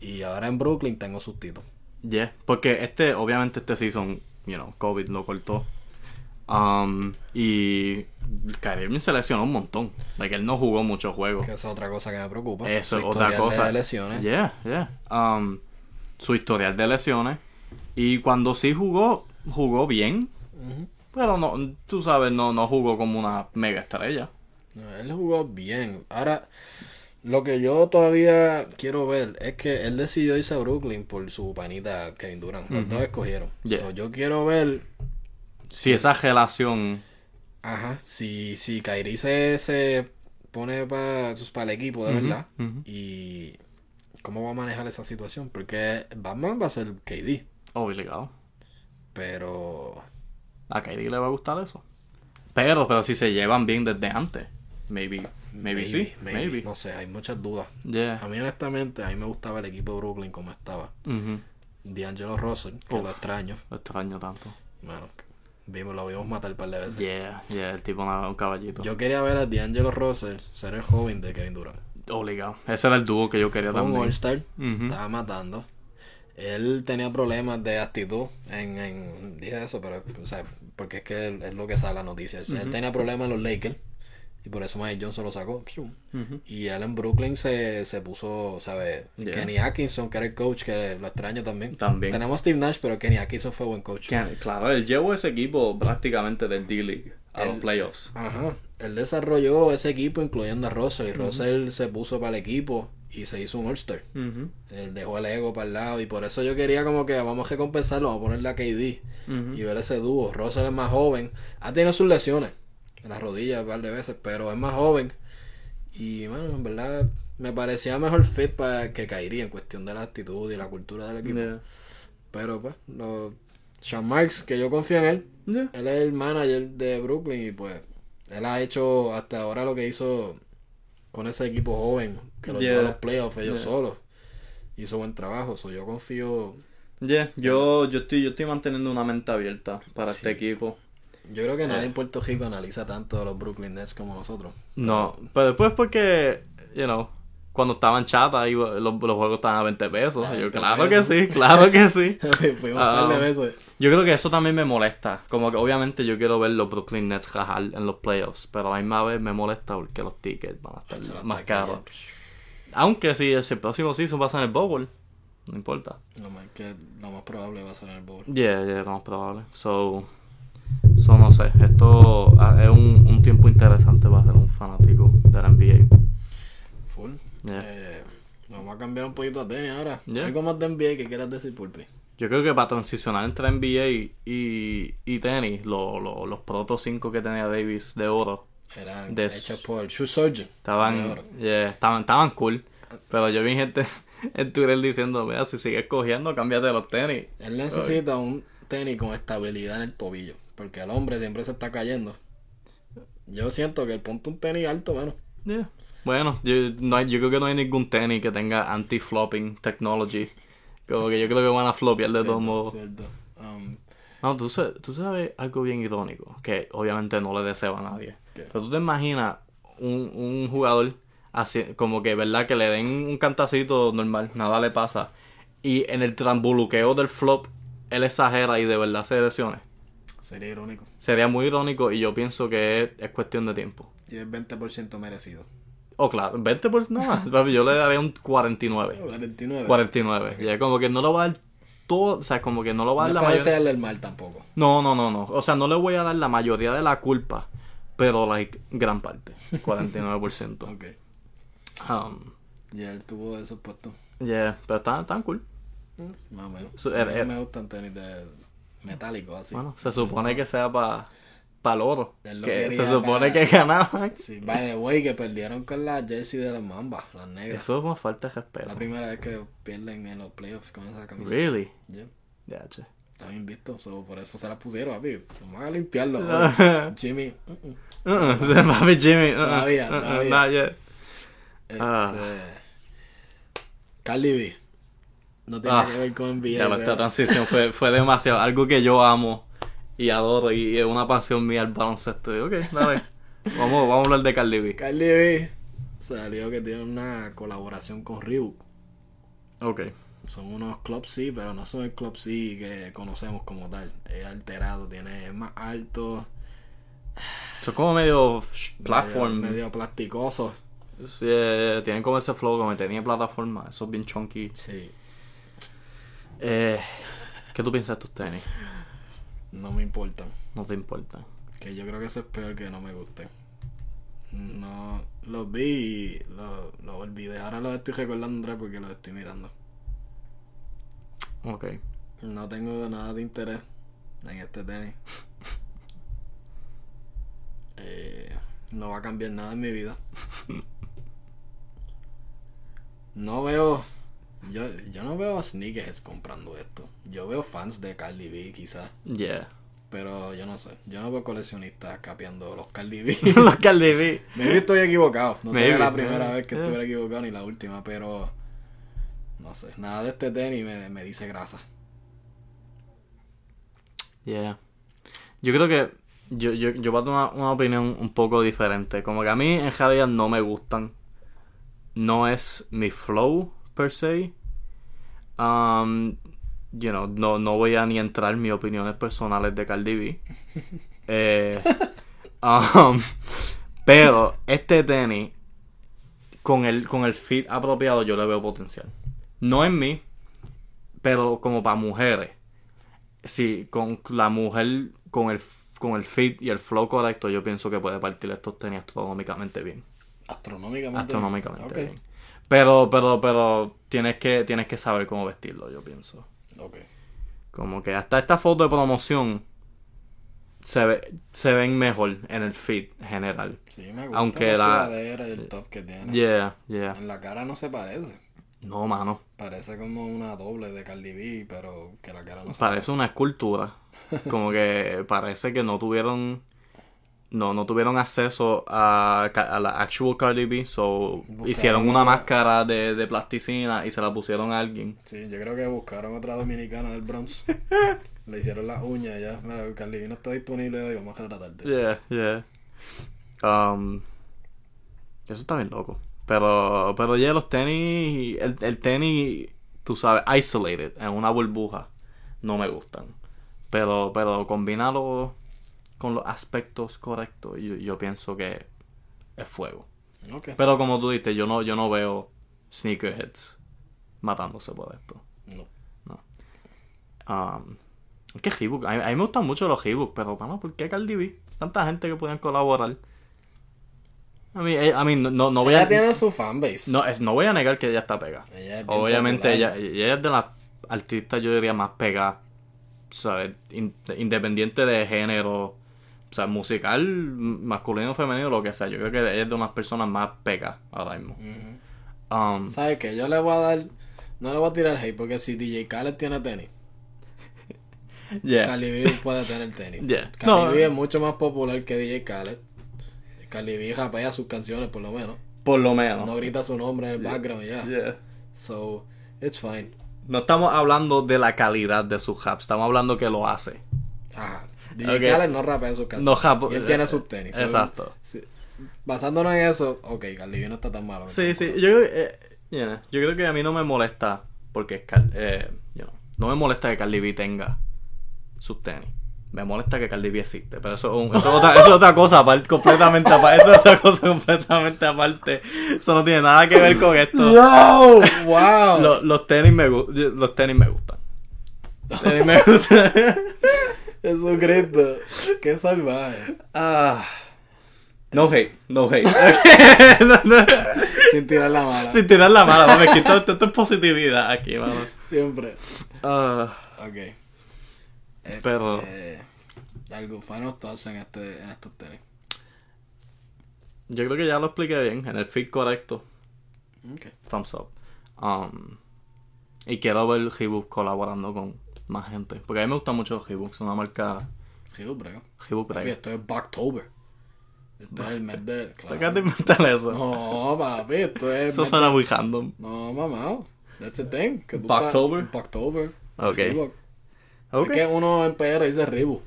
Y ahora en Brooklyn tengo sus títulos. Yeah, porque este, obviamente este season, you know, COVID lo cortó. Um, y Kyrie Irving se lesionó un montón. Like, él no jugó muchos juegos. Que es otra cosa que me preocupa. Eso es otra cosa. De lesiones. Yeah, yeah. Um, su historial de lesiones. Y cuando sí jugó, jugó bien. Pero no, tú sabes, no, no jugó como una mega estrella. No, él jugó bien. Ahora, lo que yo todavía quiero ver es que él decidió irse a Brooklyn por su panita Kevin Durant. Los dos escogieron. Yeah. So, yo quiero ver, Si esa relación. ajá, si, si Kyrie se, se pone para el equipo de verdad y cómo va a manejar esa situación. Porque Batman va a ser KD, Obligado. pero A Kyrie le va a gustar eso. Pero, pero si se llevan bien desde antes. Maybe. Maybe, sí. Maybe. No sé, hay muchas dudas. Yeah. A mí honestamente, a mí me gustaba el equipo de Brooklyn como estaba. Ujú. D'Angelo Russell, que Uf. lo extraño. Lo extraño tanto. Bueno, vimos, lo vimos matar un par de veces. Yeah, yeah, el tipo un caballito. Yo quería ver a D'Angelo Russell ser el joven de Kevin Durant. Obligado. Ese era el dúo que yo quería Fue un. All-Star, estaba matando. Él tenía problemas de actitud en, en dije eso, pero o sea, porque es que él- es lo que sale la noticia. O sea, Él tenía problemas en los Lakers y por eso Mike Johnson lo sacó. Y él en Brooklyn se, se puso, ¿sabes? Yeah. Kenny Atkinson, que era el coach, que lo extraño también. También. Tenemos a Steve Nash, pero Kenny Atkinson fue buen coach. Claro, él llevó ese equipo prácticamente del D-League a los Él- playoffs. Ajá. Él desarrolló ese equipo incluyendo a Russell. Y Russell se puso para el equipo y se hizo un All-Star. Ujú. Él dejó el ego para el lado. Y por eso yo quería como que vamos a recompensarlo, vamos a ponerle a KD. Y ver ese dúo. Russell es más joven. Ha tenido sus lesiones en las rodillas un par de veces, pero es más joven. Y bueno, en verdad me parecía mejor fit para que caería en cuestión de la actitud y la cultura del equipo. Yeah. Pero pues, lo, Sean Marks, que yo confío en él, Yeah. él es el manager de Brooklyn y pues él ha hecho hasta ahora lo que hizo con ese equipo joven que lo Yeah. llevó a los playoffs ellos Yeah. solos. Hizo buen trabajo, so yo confío. Yeah, Yo, yo, estoy, yo estoy manteniendo una mente abierta para Sí. este equipo. Yo creo que nadie Yeah. en Puerto Rico analiza tanto a los Brooklyn Nets como nosotros. No, pero después porque, you know, cuando estaban chata y los, los juegos estaban a 20 pesos. A Yo, 20 claro pesos. que sí, claro que sí. <laughs> Un par de Ah. veces. Yo creo que eso también me molesta. Como que obviamente yo quiero ver los Brooklyn Nets rajar en los playoffs, pero a la misma vez me molesta porque los tickets van a estar más caros. Aunque si el próximo season pasa en el Bowl, no importa. Lo más, que, lo más probable va a ser en el bowl. Yeah, yeah, lo más probable. So, so no sé. Esto ah, es un, un tiempo interesante para ser un fanático de la NBA. Full. Yeah. Eh, Vamos a cambiar un poquito a tenis ahora. Ya. Algo más de NBA que quieras decir, Pulpi. Yo creo que para transicionar entre NBA y, y tenis, lo- lo- los Proto 5 que tenía Davis de oro Eran De- hechos por Shoe Surgeon. estaban, yeah, estaban, estaban cool. Pero yo vi gente <laughs> en Twitter diciendo, mira, si sigues cogiendo, cámbiate los tenis. Él necesita un tenis con estabilidad en el tobillo. Porque el hombre siempre se está cayendo. Yo siento que el ponte un tenis alto, bueno. Yeah. Bueno, yo, no hay- yo creo que no hay ningún tenis que tenga anti-flopping technology. Como que yo creo que van a flopear de todos modos. Um, No, tú, tú sabes algo bien irónico, que obviamente no le deseo a nadie. ¿Qué? Pero tú te imaginas un, un jugador así, como que, ¿verdad? Que le den un cantacito normal, nada le pasa. Y en el trambuluqueo del flop, él exagera y de verdad se lesione. sería irónico. Sería muy irónico y yo pienso que es, es cuestión de tiempo. Y es 20% merecido. O claro, 20 por nada, papi, yo le daría un 49. 49. 49. Y es como que no lo va a dar todo, o sea, como que no lo va a No dar es la mayoría. desearle el mal tampoco. No, no, no, no. O sea, no le voy a dar la mayoría de la culpa, pero like gran parte, 49%. <laughs> Ok. Um, Y él tuvo esos puestos. yeah, pero están tan cool. Mm, Más o menos. Mí er- er- me gustan tenis de metálicos así. Bueno, se supone que sea para pa el oro. Que se supone pa- que ganaban. Sí, by the way, que perdieron con la jersey de las mambas, las negras. Eso es una falta de Es la respeto. primera vez que pierden en los playoffs con esa camiseta. Really? Yeah. Ya, che. Está bien visto, so, por eso se la pusieron, papi. Vamos a limpiarlo. <laughs> Jimmy. mm, mm. Uh-uh, se <laughs> papi Jimmy. uh-uh, Todavía, uh-uh, todavía. Este, Ah. Cardi B. No tiene Ah, que ver con NBA. Ya, esta pero- transición fue, fue demasiado. Algo que yo amo y adoro y es una pasión mía el baloncesto. Y, Ok, dale. <laughs> vamos, vamos a hablar de Cardi B. Cardi B salió que tiene una colaboración con Reebok. Ok. Son unos Club C, pero no son el Club C que conocemos como tal. Es alterado, tiene es más alto, Son como medio platform. medio, medio plasticoso. Sí, eh, tienen como ese flow, como tenía plataforma. Eso es bien chunky. Sí, Eh, ¿Qué tú piensas de tus tenis? No me importan. No te importa. Que yo creo que eso es peor que no me guste. No, los vi y los los olvidé. Ahora los estoy recordando porque los estoy mirando. Ok. No tengo nada de interés en este tenis. <laughs> Eh, no va a cambiar nada en mi vida. <laughs> No veo. Yo, yo no veo a sneakerheads comprando esto. Yo veo fans de Cardi B quizás. Yeah. Pero yo no sé. Yo no veo coleccionistas capeando los Cardi B. <laughs> Los Cardi B. <laughs> Maybe estoy equivocado. No sería la primera maybe, vez que yeah. estuviera equivocado ni la última, pero no sé. Nada de este tenis me, me dice grasa. Yeah. Yo creo que yo, yo, yo voy a tomar una opinión un poco diferente. Como que a mí en realidad no me gustan. No es mi flow per se. Um, you know, no, no voy a ni entrar en mis opiniones personales de Cardi B. <laughs> Eh, um, pero este tenis, con el, con el fit apropiado, yo le veo potencial. No en mí, pero como para mujeres. Sí, con la mujer, con el, con el fit y el flow correcto, yo pienso que puede partir estos tenis astronómicamente bien. Astronómicamente. Astronómicamente bien. Pero, pero, pero tienes que, tienes que saber cómo vestirlo, yo pienso. Ok. Como que hasta esta foto de promoción se, ve, se ven mejor en el fit general. Sí, me gusta Aunque la sudadera y el top que tiene. Yeah, yeah. En la cara no se parece. No, mano. Parece como una doble de Cardi B, pero que la cara no se Parece una escultura. Como que parece que no tuvieron. No, no tuvieron acceso a, a la actual Cardi B. So Buscaron hicieron una una- máscara de, de plasticina y se la pusieron a alguien. Sí, yo creo que buscaron otra dominicana del Bronx. <laughs> Le hicieron las uñas ya. Mira, Cardi B no está disponible hoy, vamos a retratarte. Yeah, yeah. Um, eso está bien loco. Pero, pero ya los tenis, el, el tenis, tú sabes, isolated, en una burbuja, no me gustan. Pero, pero combinarlo con los aspectos correctos, yo, yo pienso que es fuego. Pero como tú dices, yo no, yo no veo sneakerheads matándose por esto. No. Um, es que Reebok, a mí, a mí me gustan mucho los Reebok, pero vamos, ¿por qué Cardi B? Tanta gente que pueden colaborar. I mean, eh, I mean, no, no voy Ella a... tiene su fanbase. No, es, no voy a negar que ella está pega. Ella es Obviamente ella, ella es de las artistas, yo diría, más pega, ¿sabes? In- independiente de género, o sea, musical, masculino femenino, lo que sea. Yo creo que ella es de unas personas más pegas ahora mismo. Um, ¿Sabes qué? Yo le voy a dar. No le voy a tirar hate porque si DJ Khaled tiene tenis, <laughs> yeah. Cardi B puede tener tenis. <laughs> Yeah. Cardi No. B es mucho más popular que DJ Khaled. Cardi B rapea sus canciones por lo menos. Por lo menos. No grita su nombre en el background ya. Yeah. So, it's fine. No estamos hablando de la calidad de su rap, estamos hablando que lo hace. Ajá. DJ Ok. Khaled no rapea sus canciones. No rap- Y él tiene sus tenis. Exacto. sí. Basándonos en eso, ok, Cardi B no está tan malo. Sí, sí, yo creo, que, eh, yeah, yo creo que a mí no me molesta porque eh, you know, no me molesta que Cardi B tenga sus tenis. Me molesta que Cardi B existe, pero eso, es un- eso, otra, eso es otra cosa aparte, completamente aparte. Eso es otra cosa <laughs> completamente aparte. Eso no tiene nada que ver con esto. ¡No! ¡Wow! <laughs> Los, los tenis me los tenis me gustan. Los tenis me gustan. <laughs> Jesucristo. Qué salvaje. Ah. No hate, no hate. <laughs> No, no. Sin tirar la mala. Sin tirar la mala, mami, esto, esto es positividad aquí, mano. Siempre. Ah, Ok. Este, Pero- algo, final thoughts en, este, en estos tenis. yo creo que ya lo expliqué bien, en el feed correcto. Ok. Thumbs up. Um, y quiero ver Reebok colaborando con más gente. Porque a mí me gusta mucho Reebok, es una marca Gil, brego. Reebok Papi, brega. esto es Backtober. Esto es el mes de. <laughs> ¿Te claro. acabas de inventar eso? No, papi, esto es. Eso suena de- muy random. No, mamá. That's the thing. que Backtober? estás- Backtober. Ok. Reebok. Ok. Es que uno en PR dice Reebok.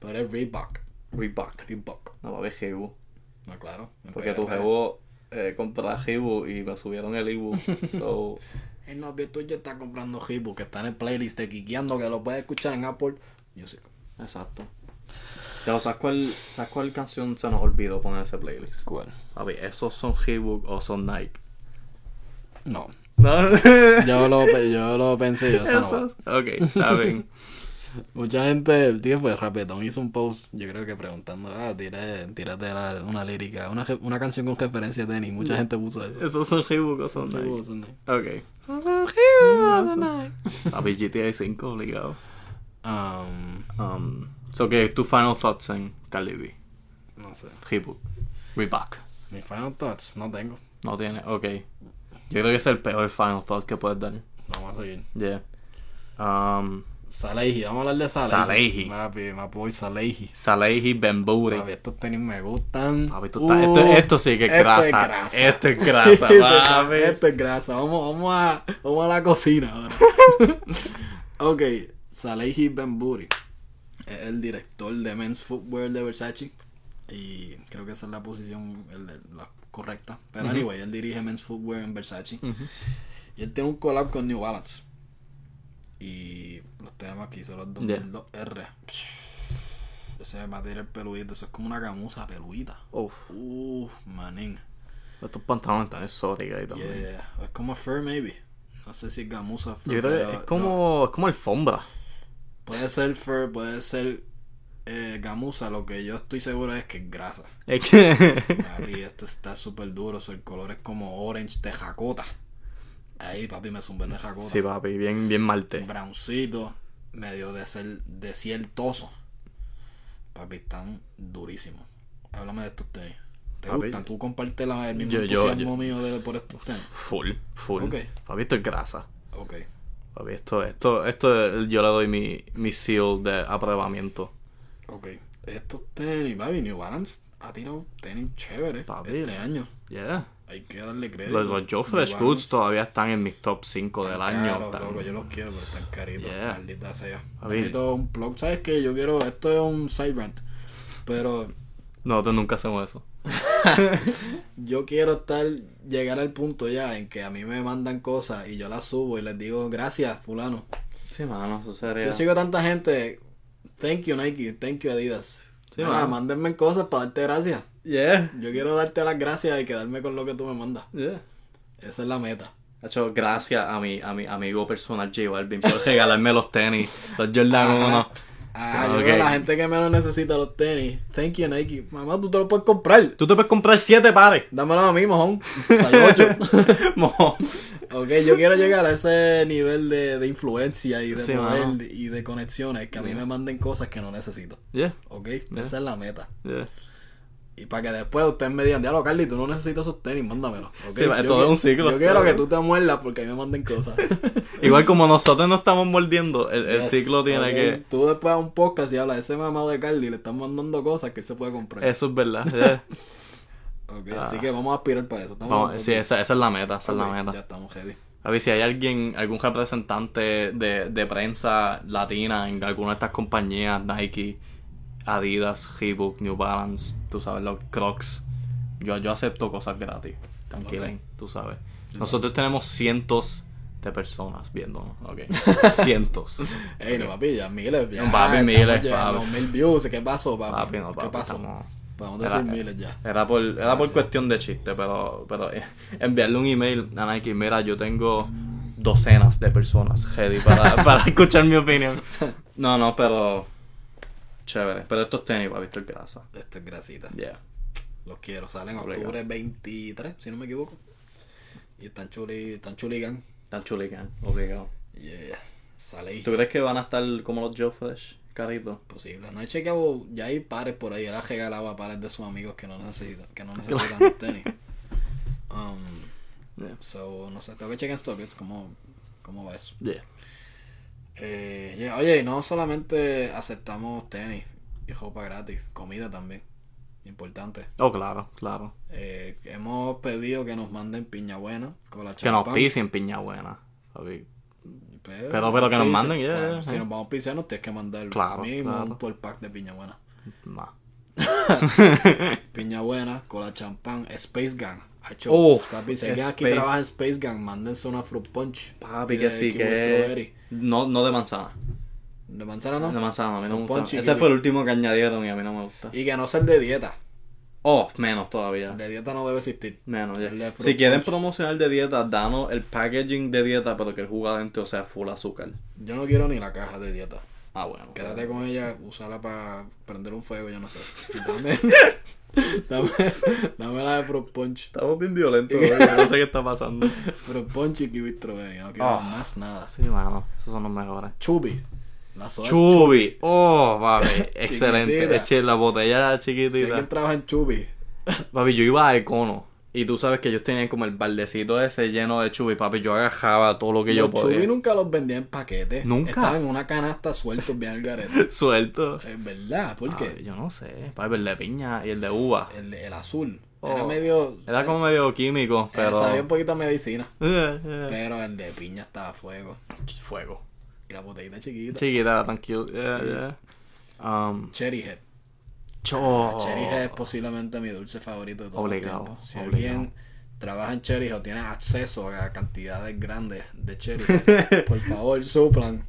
Pero es Reebok. Reebok. Reebok. No, papi, Reebok. No, claro. Porque PR. tu jevo eh, compra Reebok y me subieron el ebook. <laughs> so, El novio tuyo está comprando Reebok, que está en el playlist de Kikiando, que lo puedes escuchar en Apple Music. exacto. Pero ¿sabes cuál, ¿sabes cuál canción se nos olvidó poner en ese playlist? ¿Cuál? Papi, ¿esos son Reebok o son Nike? No. <laughs> No. Yo lo, yo lo pensé, yo esa no. <laughs> Esos. Ok, está bien. <laughs> Mucha gente, el tío pues Rapetón hizo un post, yo creo que preguntando, ah, tírate, tírate la- una lírica, una, una canción con referencia a tenis. Mucha gente puso eso. ¿Esos son Reebok o son Nike? Son. Ok. Son- Reebok, son Nike. Papi, GTA 5 obligado. Um, Um, so, que tu final thoughts en Cardi B? no sé. Reebok. Reebok. Mi final thoughts, no tengo. No tiene, ok. Yo creo que es el peor final thought que puedes dar. Vamos a seguir. Yeah. Um, Salehi, vamos a hablar de Salehi. Salehi. Papi, my boy Salehi. Salehi Bemburi. Papi, estos tenis me gustan. Papi, tú estás- Uh, esto, esto sí que es esto grasa. es grasa. Esto es grasa, <laughs> papi. Esto es grasa. Vamos, vamos, a, vamos a la cocina ahora. <laughs> ok, Salehi Bemburi es el director de Men's Footwear de Versace. Y creo que esa es la posición el- la correcta. Pero anyway, él dirige Men's Footwear en Versace. Y él tiene un collab con New Balance. Y los temas que hizo los 2002R. Ese material peludito, eso es como una gamuza peludita. Uf, Uff, manín. estos pantalones están exóticos ahí también. Yeah, es como fur maybe. No sé si es gamuza fur. Yo creo que es como, es como alfombra. Puede ser fur, puede ser eh, gamuza. Lo que yo estoy seguro es que es grasa. Es que. Esto está súper duro. o sea, el color es como orange de jacota. Ahí, papi, me zumbé de jacota. sí, papi, bien, bien malte. Browncito, medio de ser desiertoso. Papi, están durísimos. Háblame de estos tenis. ¿Te Papi, gustan? ¿Tú compartes la- el mismo yo- yo- entusiasmo yo- mío de, por estos tenis? Full, full. Ok. Papi, esto es grasa. Ok. Papi, esto, esto, esto yo le doy mi, mi seal de aprobamiento. Ok. Estos tenis, papi, New Balance ha tirado tenis chéveres Papi. este año. Yeah. Hay que darle crédito. Los, los Joe Fresh Goods todavía están en mis top 5 del están año. Están- loco, yo los quiero, pero están caritos. Yeah. Maldita sea. Necesito un plug. ¿Sabes qué? Yo quiero... Esto es un side rant. Pero Nosotros nunca hacemos eso. <laughs> <laughs> yo quiero estar... Llegar al punto ya en que a mí me mandan cosas y yo las subo y les digo gracias, fulano. Sí, mano, eso sería. Yo sigo tanta gente. Thank you Nike, thank you Adidas. Sí, Mira, mándenme cosas para darte gracias. Yeah. Yo quiero darte las gracias y quedarme con lo que tú me mandas. Yeah. Esa es la meta. Hacho, gracias a mi, a mi amigo personal J Balvin por regalarme los tenis, los Jordan Ajá. 1. Ah, Ok. yo creo que la gente que menos necesita los tenis. Thank you, Nike. Mamá, tú te los puedes comprar. Tú te puedes comprar siete pares. Dámelo a mí, mojón. <laughs> Soy ocho. <laughs> Mojón. ok, yo quiero llegar a ese nivel de, de influencia y de Sí, poder mano. y de conexiones que a mí me manden cosas que no necesito. Yeah, Ok, esa es la meta. yeah. Y para que después ustedes me digan, diablo, Carly, tú no necesitas esos tenis, mándamelo. ¿ok? Sí, Yo todo es un ciclo. Yo quiero que tú te muerdas porque a mí me manden cosas. <laughs> Igual como nosotros nos estamos mordiendo, el, el ciclo tiene que... Tú después a un podcast y hablas de ese mamado de Carly le están mandando cosas que él se puede comprar. Eso es verdad. <laughs> yeah. Ok, así que vamos a aspirar para eso. Ah. Vamos, sí, esa, esa es la meta, esa es la meta. Ya estamos ready. A ver si hay alguien, algún representante de, de prensa latina en alguna de estas compañías, Nike, Adidas, Reebok, New Balance, tú sabes, los Crocs. Yo, yo acepto cosas gratis, tranquila, Ok. tú sabes. Nosotros tenemos cientos de personas viéndonos, ok. <laughs> cientos. Ey, no, papi, ya miles. Ya, No, papi, miles, papi. mil views. ¿Qué pasó, papi? Papi, no, ¿Qué papi, pasó? estamos- Podemos Era- decir miles ya. Era por, era por cuestión de chiste, pero, pero eh, enviarle un email a Nike, mira, yo tengo docenas de personas ready para, <laughs> para escuchar mi opinión. No, no, pero chévere. Pero estos tenis, papi, esto es grasa. Esto es grasita. Yeah. Los quiero. Salen octubre 23, si no me equivoco. Y están chuli, están chuligan. Tan chulican, obligado. Yeah. Sale ahí. ¿Tú crees que van a estar como los Joe Fresh, carito? Posible. No he chequeado, ya hay pares por ahí. Él ha regalado a pares de sus amigos que no necesitan, que no necesitan los tenis. <laughs> Um, Yeah. so, no sé, tengo que checar en StockX cómo, cómo va eso. Yeah. Eh, yeah, Oye, y no solamente aceptamos tenis y ropa gratis, comida también. Importante. Oh, claro, claro. Eh, hemos pedido que nos manden piña buena con la Que nos pisen piña buena. Pero, Pero- pero que nos manden, yeah, claro, yeah, Si nos vamos a pisar, nos tienes que mandar Claro, mínimo claro. un 12 pack de piña buena. Nah. <laughs> <laughs> Piña buena, con la champán, Space Oh, papi, si alguien aquí trabaja en Space Gang, mándense una fruit punch. Papi, que sí, que... No, no de manzana. De manzana no. De manzana, a mí no me gusta. Ese fue el último que añadieron y a mí no me gusta. Y que no sea el de dieta. Oh, menos todavía. El de dieta no debe existir. Menos, ya. Si quieren punch. promocionar de dieta, danos el packaging de dieta, pero que el jugo adentro sea full azúcar. Yo no quiero ni la caja de dieta. Ah, bueno. Quédate con ella, usarla para prender un fuego, yo no sé. <laughs> Dame, dame, la de Fruit Punch. Estamos bien violentos, <laughs> hoy, no sé qué está pasando. Fruit Punch y kiwi strawberry. No quiero Ah. más nada. Sí, mano, esos son los mejores. Chubby. La soda Chubi. Oh, papi, <laughs> excelente. Eché la botella chiquitita. alguien trabaja en Chubby. Papi, yo iba a Econo. Y tú sabes que ellos tenían como el baldecito ese lleno de chubi, papi. Yo agarraba todo lo que yo Los podía. Chubby nunca los vendía en paquetes. Nunca. Estaban en una canasta sueltos bien al garete. <laughs> Suelto. Es verdad, ¿por qué? yo no sé. Papi, el de piña y el de uva. El, el azul. Oh. Era medio. Era como medio químico, eh, pero. Sabía un poquito a medicina. <laughs> Eh, eh. Pero el de piña estaba fuego. Fuego. Y la botellita chiquita. Chiquita, tan cute. Yeah, yeah. Um, Cherry Head. Cho- Cherry Head es posiblemente mi dulce favorito de Obligado, los tiempos. Si obligado. alguien trabaja en Cherry o tiene acceso a cantidades grandes de Cherry <laughs> por favor, suplan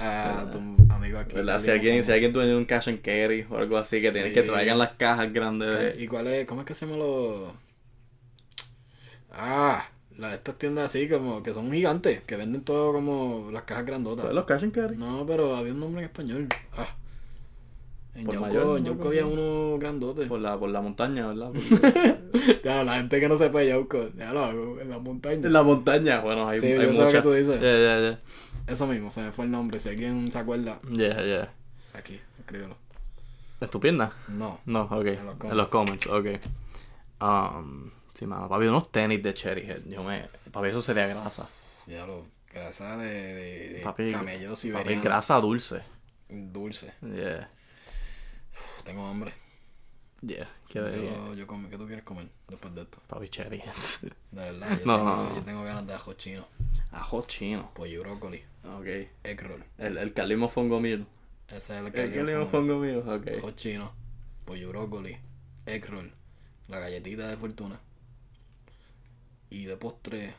a tu amigo aquí. ¿Verdad? Si alguien, si alguien tiene un cash and carry o algo así, que tienes Sí. que traigan las cajas grandes de... ¿Y cuál es? ¿Cómo es que se llama los...? Ah, las, estas tiendas así como que son gigantes, que venden todo como las cajas grandotas. Pues los cash and carry. No, pero había un nombre en español. Ah. En Por Yauco, mayor, en. Yauco había uno grandote. Por la, por la montaña, ¿verdad? Porque- <laughs> Ya, la gente que no sepa Yauco, ya lo, en la montaña. en la montaña, bueno, hay, Sí, hay yo sé lo que tú dices. Yeah, yeah, yeah. Eso mismo, se me fue el nombre. Si alguien se acuerda, Yeah, yeah. aquí, escríbelo. ¿Es tu pierna? No. No, ok. En los En los comments, ok. Um, sí, mano, papi, unos tenis de Cherry Head. Yo me... Papi, eso sería grasa. Ya lo, grasa de, de, de Papi, camello papi, siberiano. grasa dulce. Dulce. Yeah, tengo hambre. yeah. ¿Qué de... Yo, yo come- ¿Qué tú quieres comer después de esto? Heads. De <laughs> verdad, yo, No, tengo, no, yo tengo ganas de ajo chino, Ajo chino. pollo y brócoli, Ok. egg roll. El, el calimo fongo mío. Ese es el El calimo como. fongo mío, ok. Ajo chino, pollo y brócoli, egg roll, la galletita de fortuna. Y de postre,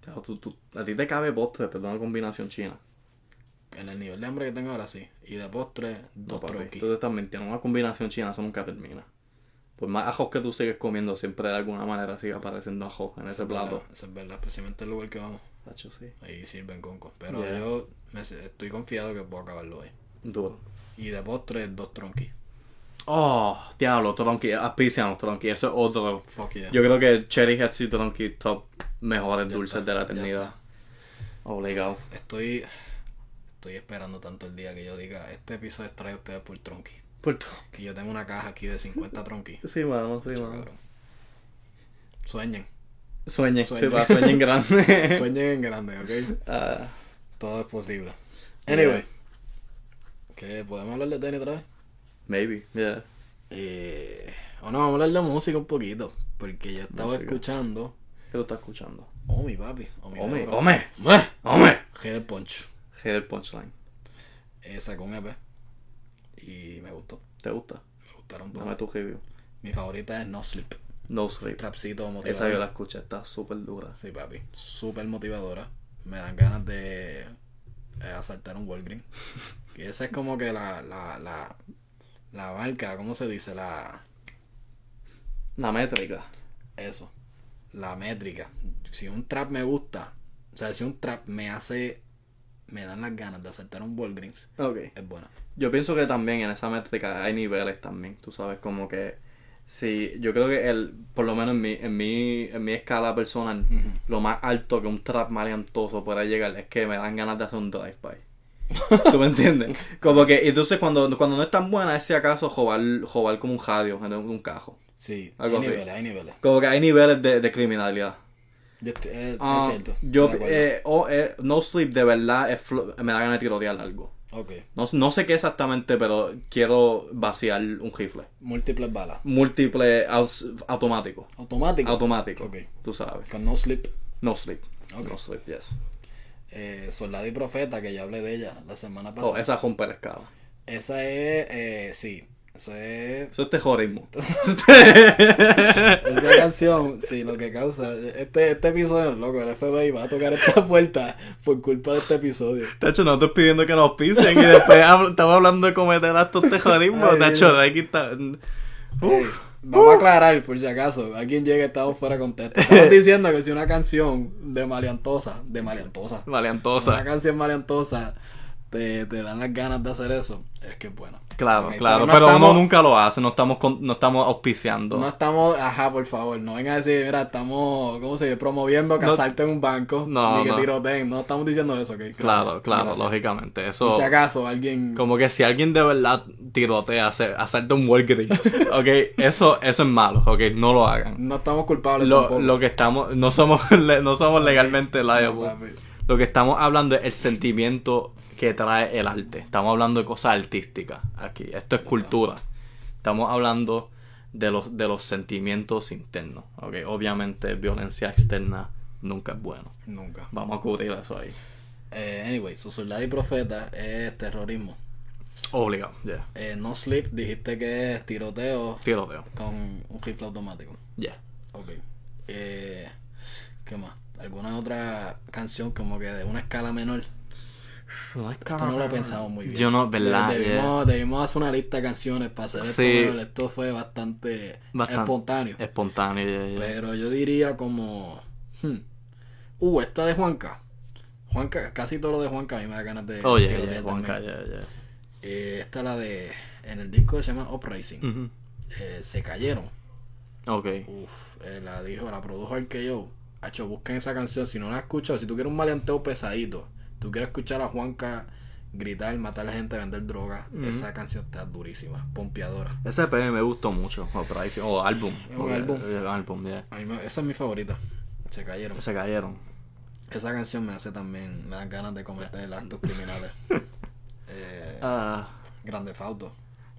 Claro, tú- tú- a ti te cabe postre, pero una combinación china. En el nivel de hambre que tengo ahora sí. Y de postre, No, dos papi. troquis. Tú te estás mintiendo. Una combinación china, eso nunca termina. Por más ajos que tú sigues comiendo, siempre de alguna manera sigue apareciendo ajo en ese es plato. verdad, Eso es verdad, especialmente el lugar que vamos. Tacho, sí. Ahí sirven concos. Pero Yeah. yo me, estoy confiado que puedo acabarlo hoy. Duro. Y de postre, dos tronquis. Oh, diablo, tronqui, auspicianos tronqui, eso es otro. Fuck yeah. Yo creo que Cherry Heads y tronqui top mejores Ya dulces está, de la eternidad. Obligado. Estoy, estoy esperando tanto el día que yo diga, este episodio es traído a ustedes por tronqui. Puerto. Que yo tengo una caja aquí de 50 tronquis. Sí, mano, sí, mano. cabrón. Sueñen. Sueñen, sí, Sueñen. va, sueñen grande. <laughs> Sueñen en grande, ¿ok? Ah, Todo es posible. Anyway. ¿Qué? ¿Podemos hablar de tenis otra vez? maybe, yeah. Eh, o no, vamos a hablar de música un poquito. Porque yo estaba Música. escuchando. ¿Qué tú estás escuchando? Oh, mi papi. Oh, mi Ome, cabrón. ome, Meh. ome. G del Poncho. Del punchline. Eh, sacó un EP. Y me gustó. ¿Te gusta? Me gustaron Dame todos. tu review. Mi favorita es No Sleep. No Sleep. Trapcito Esa yo motivador. la escuché, está súper dura. Sí, papi. Súper motivadora. Me dan ganas de eh, asaltar un Walgreens. <laughs> y esa es como que la, la, la, la marca, ¿cómo se dice? La, La métrica. eso. La métrica. Si un trap me gusta, o sea, si un trap me hace, me dan las ganas de asaltar un Walgreens, Ok. es buena. Yo pienso que también en esa métrica hay niveles también, tú sabes, como que sí, yo creo que el, por lo menos en mi, en mi, en mi escala personal, lo más alto que un trap maleantoso pueda llegar es que me dan ganas de hacer un drive-by. <laughs> ¿Tú me entiendes? Como que, entonces cuando, cuando no es tan buena es si acaso jobar, jobar como un radio en un, cajo. Sí, Algo hay así. niveles, hay niveles. Como que hay niveles de, de criminalidad. Yo estoy- eh, Ah, es cierto. yo, de acuerdo. eh, oh, eh, No Sleep de verdad es me da ganas de tirotear algo. No, no sé qué exactamente, pero quiero vaciar un rifle. Múltiples balas. Múltiple aus- automático. Automático. Automático. Ok. Tú sabes. Con No Sleep. No sleep. No sleep, yes. Eh, Soldado y Profeta, que ya hablé de ella la semana pasada. Oh, esa la escala. Esa es, eh, sí, eso es... Eso es terrorismo. <laughs> Esa canción, sí, lo que causa... Este, este episodio, loco, el FBI va a tocar esta puerta por culpa de este episodio. Tacho, no estoy pidiendo que nos pisen y después <laughs> hab- estamos hablando de cometer actos terrorismo. Tacho, aquí está. Vamos a aclarar, por si acaso, alguien llega estamos fuera de contexto. Estamos <laughs> diciendo que si una canción de maleantosa, de maleantosa, una Maleantosa. canción maleantosa te, te dan las ganas de hacer eso, es que bueno. Claro, claro. no Pero estamos- uno nunca lo hace. No estamos, con- no estamos auspiciando. No estamos, ajá, por favor, no vengan a decir, mira, estamos, ¿cómo se dice? Promoviendo que No- asalten un banco, No, ni que no. tiroteen, no estamos diciendo eso, ¿ok? Gracias, claro, claro, gracias. lógicamente. Por Eso. si acaso alguien... Como que si alguien de verdad tirotea, hacerte un Walgreens, <laughs> ok, eso, eso es malo, ok, no lo hagan. No estamos culpables Lo, tampoco. lo que estamos, no somos, no somos legalmente liable. Lo que estamos hablando es el sentimiento que trae el arte. Estamos hablando de cosas artísticas aquí. Esto es cultura. Estamos hablando de los, de los sentimientos internos, ok. Obviamente violencia externa nunca es bueno. Nunca. Vamos a cubrir eso ahí. Eh, anyway, su soldado y profeta es terrorismo. Obligado, yeah. Eh, no Sleep, dijiste que es tiroteo Tiroteo, con un rifle automático. yeah. Ok. Eh, ¿Qué más? ¿Alguna otra canción como que de una escala menor? Esto no lo pensamos muy bien. Yo no, ¿verdad? De- Debimos, debimos hacer una lista de canciones para hacer esto. Sí. mejor. Esto fue bastante, Bastante. espontáneo. Espontáneo, yeah, yeah. Pero yo diría como... hmm, Uh, esta de Juanca. Juanca, casi todo lo de Juanca a mí me da ganas de... Oye, tirotear yeah, también. Juanca, yeah, yeah. Eh, esta es la de... En el disco se llama Uprising. Eh, se cayeron. Ok. Uf, eh, la dijo, la produjo el que yo. Hacho, busquen esa canción. Si no la has escuchado, si tú quieres un maleanteo pesadito, tú quieres escuchar a Juanca gritar, matar a la gente, vender droga, esa canción está durísima, pompeadora. Ese EP me gustó mucho. O, o álbum. Es un Porque- álbum. eh, álbum, yeah. A mí me- esa es mi favorita. Se cayeron. Se cayeron. Esa canción me hace también, me dan ganas de cometer actos criminales. <laughs> eh, Ah, Grande Fauto.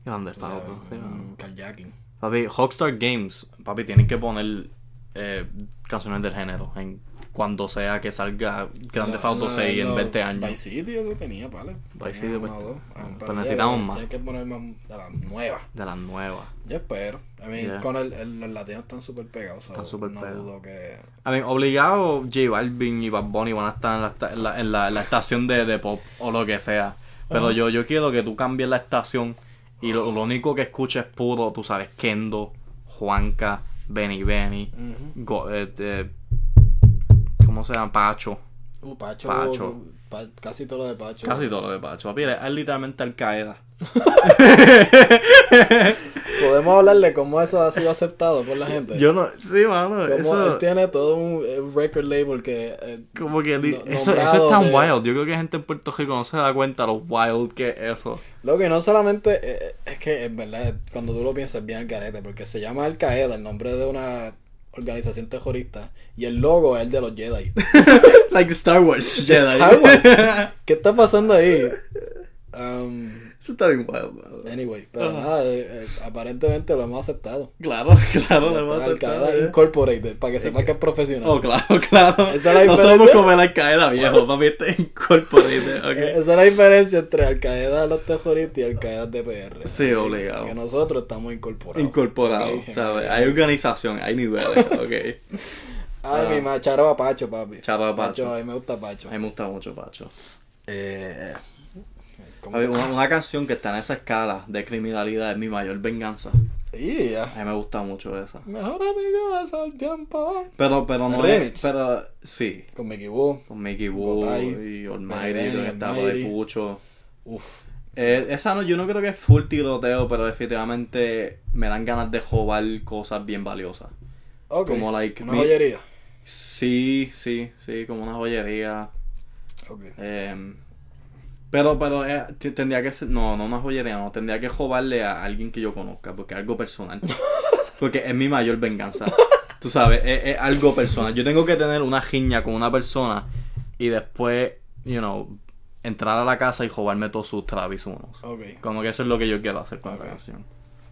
grande Fauto. sí, carjacking. Papi, Rockstar Games, papi, tienen que poner eh, canciones del género en cuando sea que salga Grande Auto La- 6 en la- 20 años. Vice City eso tenía, ¿vale? Vice City, pues. Ah, pero pero necesitamos más. Hay que poner más de las nuevas. De las nuevas. Yo espero. I mean, Yeah. con el, el- los latinos están súper pegados. Están súper no pegados. dudo que... A ver, obligado J Balvin y Bad Bunny van a estar en la, en la, en la- en la estación de, de pop o lo que sea. Pero yo, yo quiero que tú cambies la estación y lo, lo único que escuches es puro, tú sabes, Kendo, Juanca, Benny Benny, Ujú. Go- eh, eh, ¿cómo se llama? Pacho. Uh, Pacho. Pacho. Pa- casi todo lo de Pacho. Casi todo lo de Pacho. Papi, es literalmente Al Qaeda. <laughs> Podemos hablarle cómo eso ha sido aceptado por la gente. Yo no, sí, mano, Como eso, él tiene todo un record label que. eh, como que no- eso, es tan de- wild. Yo creo que gente en Puerto Rico no se da cuenta lo wild que es eso. Lo que no solamente eh, es que en verdad cuando tú lo piensas es bien al garete porque se llama Al Qaeda, el nombre de una organización terrorista y el logo es el de los Jedi. <laughs> like Star Wars. Star Wars. <laughs> ¿Qué está pasando ahí? Um, Eso está bien wild, anyway, pero Ajá. nada, eh, eh, aparentemente lo hemos aceptado. Claro, <laughs> claro, Ya le va a está, Al aceptar, Qaeda eh. Incorporated para que sepa que es profesional. Oh, claro, <laughs> claro. Esa es la no somos como el Al Qaeda viejo, <laughs> papi, este incorporated, Eh, ok. Esa es la diferencia entre Al Qaeda de los terroristas y Al Qaeda de PR. Sí, obligado. Que nosotros estamos incorporados. Incorporado, Ok. ¿sabes? Hay organización, hay niveles, ok. Ay, Ah. mi macharo a Pacho, papi. Charo a Pacho. a mí me gusta Pacho. A mí me gusta mucho Pacho. Eh, Papi, Una, una canción que está en esa escala de criminalidad es mi mayor venganza. Y ya. A mí me gusta mucho esa. Mejor amigo es el tiempo. Pero, pero no es. Pero sí. Con Mickey Boo. Con Mickey Gotay, y Almighty, que estaba de. Pucho. Uf. Eh, esa no, yo no creo que es full tiroteo, pero definitivamente me dan ganas de robar cosas bien valiosas. Ok. Como, like, Una mi- joyería. Sí, sí, sí, como una joyería. Ok. Eh, pero, pero eh, tendría que ser, no, no una joyería, no, tendría que robarle a alguien que yo conozca, porque es algo personal. <laughs> Porque es mi mayor venganza. Tú sabes, es, es algo personal. Yo tengo que tener una giña con una persona y después, you know, entrar a la casa y robarme todos sus Travis unos. Ok. Como que eso es lo que yo quiero hacer con esta canción.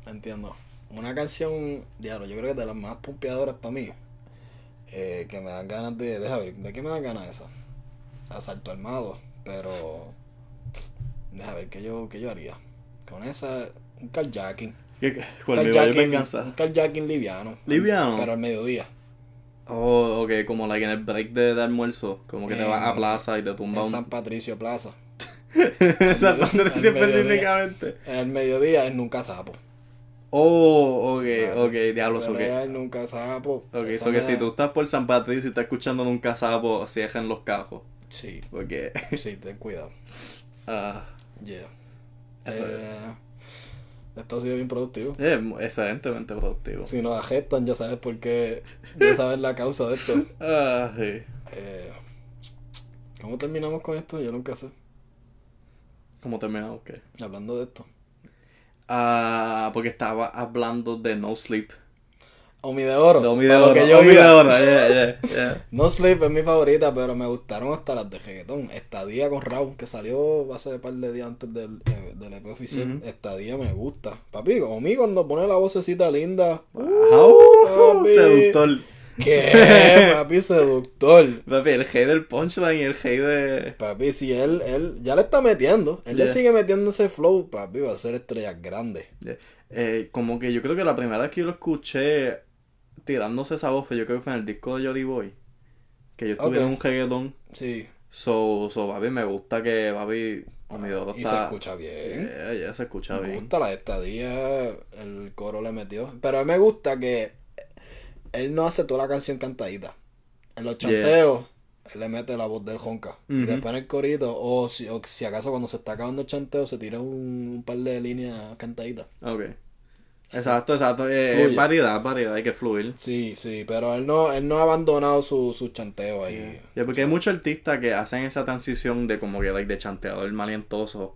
Entiendo. Una canción, diablo, yo creo que es de las más pompeadoras para mí. Eh, que me dan ganas de. Deja ver, ¿de qué me dan ganas esa? Asalto armado. Pero. Deja ver, ¿qué yo, qué yo haría? Con esa. Un carjacking. ¿Qué- qué- ¿Cuál carjacking- venganza? Un carjacking liviano. ¿Liviano? Pero al mediodía. Oh, ok, como like en el break de, de almuerzo, como que te vas a plaza y te tumba En un... San Patricio Plaza. <laughs> Sí mediodía. específicamente. El mediodía es nunca sapo. Oh, ok, Sí, ok, diablo, Pero eso que... es nunca sapo. Ok, eso que me si tú estás por San Patricio y estás escuchando un casapo, cierran los cajos. Sí, Porque... sí, ten cuidado. <laughs> ah, Yeah. Eh, esto ha sido bien productivo. es excelentemente productivo. Si nos agestan, ya sabes por qué. Ya sabes la causa de esto. <laughs> Ah, sí. Eh, ¿Cómo terminamos con esto? Yo nunca sé. ¿Cómo terminamos? ¿Qué? Hablando de esto. Ah, porque estaba hablando de No Sleep. Omi de oro. No, mi de oro, que yo oh, mi de oro, yeah, yeah, yeah. <laughs> No Sleep es mi favorita, pero me gustaron hasta las de reggaetón. Estadía con Raúl, que salió hace un par de días antes del, eh, del EP oficial. Estadía me gusta. Papi, Omi cuando pone la vocecita linda. Wow, papi. seductor. ¿Qué? <laughs> Papi, seductor. Papi, el G del punchline y el G de... Papi, si él, él ya le está metiendo, él le sigue metiendo ese flow, papi, va a ser estrellas grandes. Eh, como que yo creo que la primera vez que yo lo escuché tirándose esa voz, yo creo que fue en el disco de Jody Boy. Que yo estuve en un reggaetón. Sí, So, so, papi, me gusta que, papi, mi oro y se está... escucha bien. Yeah, yeah, se escucha me bien. gusta la estadía, el coro le metió. Pero a mí me gusta que él no hace toda la canción cantadita. En los Yeah. chanteos, él le mete la voz del jonca. Y después en el corito, o si, o si acaso cuando se está acabando el chanteo, se tira un, un par de líneas cantaditas. Ok. Exacto, exacto. Eh, Fluye. variedad, variedad, hay que fluir. Sí, sí, pero él no, él no ha abandonado su, su chanteo ahí. Porque hay muchos artistas que hacen esa transición de como que like, de chanteador malientoso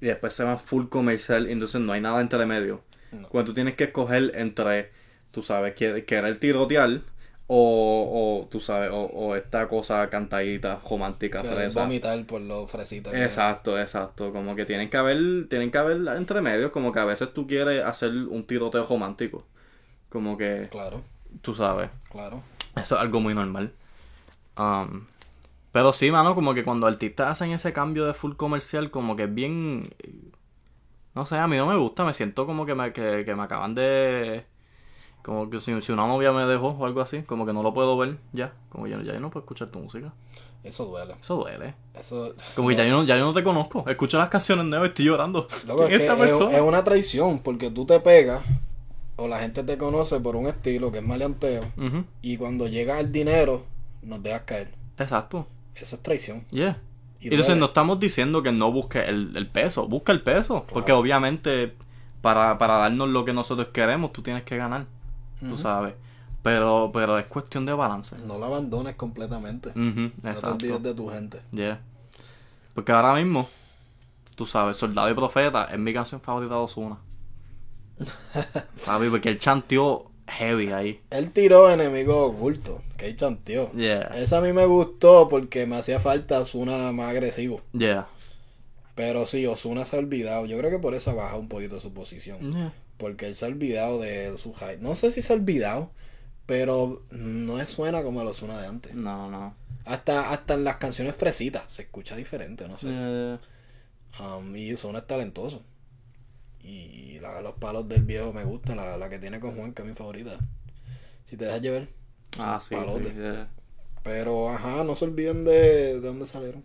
y después se van full comercial y entonces no hay nada entre medio. No. Cuando tú tienes que escoger entre, tú sabes, que querer tirotear o, o tú sabes, o, o esta cosa cantadita, romántica, fresa. vomitar por lo fresita que es. Exacto, exacto. Como que tienen que haber, tienen que haber entre medios, como que a veces tú quieres hacer un tiroteo romántico. Como que, Claro, tú sabes. claro. Eso es algo muy normal. Um, pero sí, mano, como que cuando artistas hacen ese cambio de full comercial, como que es bien... No sé, a mí no me gusta, me siento como que me, que, que me acaban de... Como que si, si una novia me dejó o algo así, como que no lo puedo ver ya. Como ya, ya yo no puedo escuchar tu música. Eso duele. Eso duele. Eso. Como que ya yo, no, ya yo no te conozco. Escucho las canciones nuevas y estoy llorando. Loco, ¿Quién es, <laughs> es que esta es, persona? es una traición porque tú te pegas o la gente te conoce por un estilo que es maleanteo y cuando llega el dinero nos dejas caer. Exacto. Eso es traición. Yeah. Y entonces duele. no estamos diciendo que no busque el, el peso, busca el peso. Porque obviamente para, para darnos lo que nosotros queremos, tú tienes que ganar. Tú sabes. Pero, pero es cuestión de balance. No lo abandones completamente. Ujú, No te olvides de tu gente. Yeah. Porque ahora mismo, tú sabes, Soldado y Profeta es mi canción favorita de Ozuna. <laughs> Papi, porque él chanteó heavy ahí. Él tiró enemigo oculto, que ahí chanteó. Yeah. Esa a mí me gustó porque me hacía falta Osuna más agresivo. Yeah. Pero sí, Osuna se ha olvidado. Yo creo que por eso ha bajado un poquito su posición. Yeah. Porque él se ha olvidado de su hype. No sé si se ha olvidado, pero no suena como el Osuna de antes. No, no. Hasta, hasta en las canciones fresitas se escucha diferente, no sé. Yeah. Um, y es talentoso. Y la, los palos del viejo me gustan. La, la que tiene con Juan, que es mi favorita. Si te dejas llevar. Ah, sí. Palote. sí, yeah. Pero, ajá, no se olviden de, de dónde salieron.